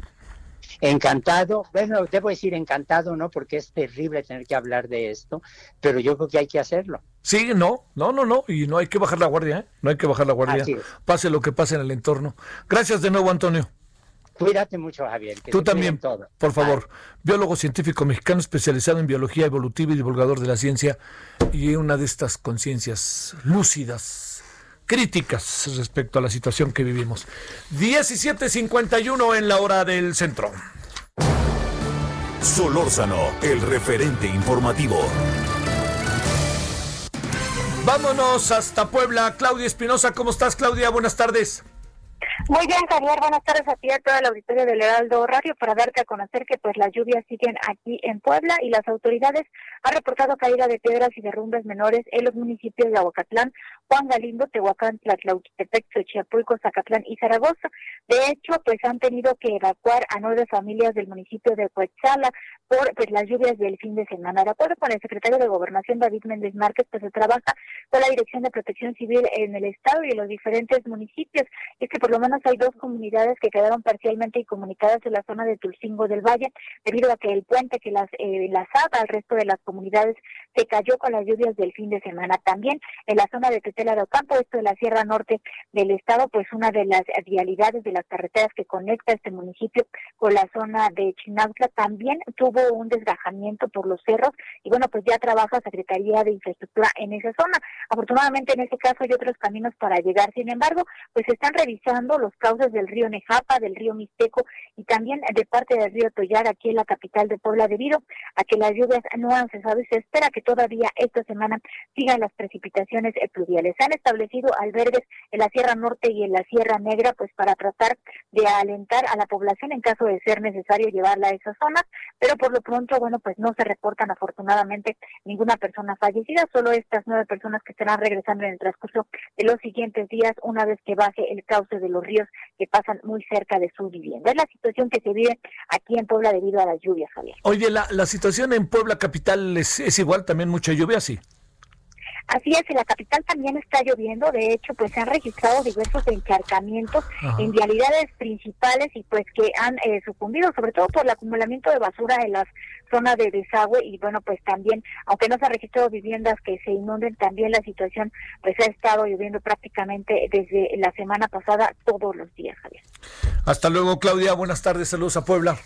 Encantado, bueno, debo decir encantado, ¿no? Porque es terrible tener que hablar de esto, pero yo creo que hay que hacerlo. Sí, no, no, no, no, y no hay que bajar la guardia, ¿eh? No hay que bajar la guardia, pase lo que pase en el entorno. Gracias de nuevo, Antonio. Cuídate mucho, Javier. Tú también, todo. por favor. Biólogo científico mexicano especializado en biología evolutiva y divulgador de la ciencia y una de estas conciencias lúcidas críticas respecto a la situación que vivimos. 17.51 en la hora del centro. Solórzano, el referente informativo. Vámonos hasta Puebla. Claudia Espinosa, ¿cómo estás, Claudia? Buenas tardes. Muy bien, Javier, buenas tardes a ti y a toda la auditoría del Heraldo Radio para darte a conocer que pues las lluvias siguen aquí en Puebla y las autoridades han reportado caída de piedras y derrumbes menores en los municipios de Aguacatlán, Juan Galindo, Tehuacán, Tlatlauquitepec, Xochiapulco, Zacatlán y Zaragoza. De hecho, pues han tenido que evacuar a nueve familias del municipio de Coetzalan por pues, las lluvias del fin de semana. De acuerdo con el secretario de Gobernación, David Méndez Márquez, pues se trabaja con la Dirección de Protección Civil en el Estado y en los diferentes municipios. Es que por lo menos hay dos comunidades que quedaron parcialmente incomunicadas en la zona de Tulcingo del Valle, debido a que el puente que las eh, al resto de las comunidades se cayó con las lluvias del fin de semana. También en la zona de Tetela de Ocampo, esto de la Sierra Norte del Estado, pues una de las vialidades de las carreteras que conecta este municipio con la zona de Chinautla también tuvo un desgajamiento por los cerros y bueno, pues ya trabaja Secretaría de Infraestructura en esa zona. Afortunadamente en este caso hay otros caminos para llegar, sin embargo, pues están revisando los cauces del río Nejapa, del río Mixteco y también de parte del río Toyar, aquí en la capital de Puebla, debido a que las lluvias no han cesado y se espera que todavía esta semana sigan las precipitaciones pluviales. Se han establecido albergues en la Sierra Norte y en la Sierra Negra, pues para tratar de alentar a la población en caso de ser necesario llevarla a esas zonas, pero por lo pronto, bueno, pues no se reportan afortunadamente ninguna persona fallecida, solo estas nueve personas que estarán regresando en el transcurso de los siguientes días una vez que baje el cauce de los ríos que pasan muy cerca de su vivienda. Es la situación que se vive aquí en Puebla debido a las lluvias, Javier. Oye, la, situación en Puebla capital es, es igual, también mucha lluvia, sí. Así es, en la capital también está lloviendo, de hecho, pues se han registrado diversos encharcamientos en vialidades principales y pues que han eh, sucumbido, sobre todo por el acumulamiento de basura en las zonas de desagüe y bueno, pues también, aunque no se han registrado viviendas que se inunden, también la situación pues ha estado lloviendo prácticamente desde la semana pasada todos los días, Javier. Hasta luego, Claudia, buenas tardes, saludos a Puebla.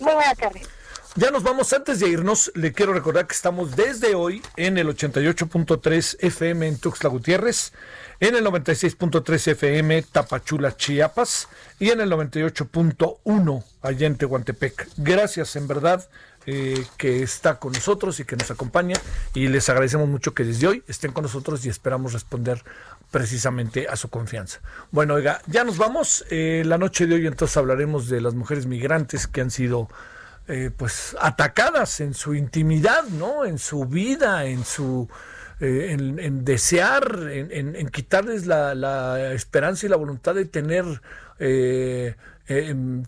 Muy buenas tardes. Ya nos vamos. Antes de irnos, le quiero recordar que estamos desde hoy en el 88.3 FM en Tuxtla Gutiérrez, en el 96.3 FM Tapachula, Chiapas y en el 98.1 allá en Tehuantepec. Gracias, en verdad. Eh, que está con nosotros y que nos acompaña y les agradecemos mucho que desde hoy estén con nosotros y esperamos responder precisamente a su confianza. Bueno, oiga, ya nos vamos. Eh, la noche de hoy entonces hablaremos de las mujeres migrantes que han sido eh, pues atacadas en su intimidad, ¿no? En su vida, en su eh, en, desear, en, quitarles la, esperanza y la voluntad de tener eh,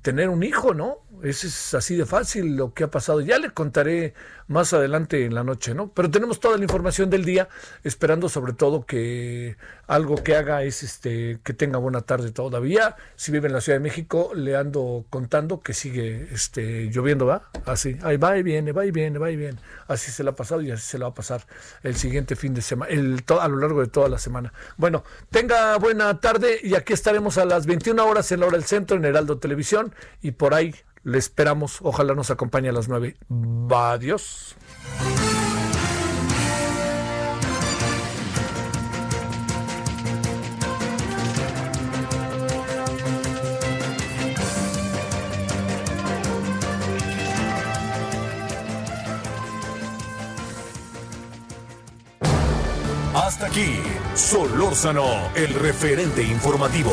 tener un hijo, ¿no? Ese es así de fácil lo que ha pasado. Ya le contaré más adelante en la noche, ¿no? Pero tenemos toda la información del día, esperando sobre todo que algo que haga es este que tenga buena tarde todavía. Si vive en la Ciudad de México, le ando contando que sigue este lloviendo, ¿va? Así, ahí va y viene, va y viene, va y viene. Así se le ha pasado y así se le va a pasar el siguiente fin de semana, el, a lo largo de toda la semana. Bueno, tenga buena tarde y aquí estaremos a las 21 horas en la hora del centro en Heraldo Televisión y por ahí le esperamos. Ojalá nos acompañe a las 9. Adiós. Hasta aquí, Solórzano, el referente informativo.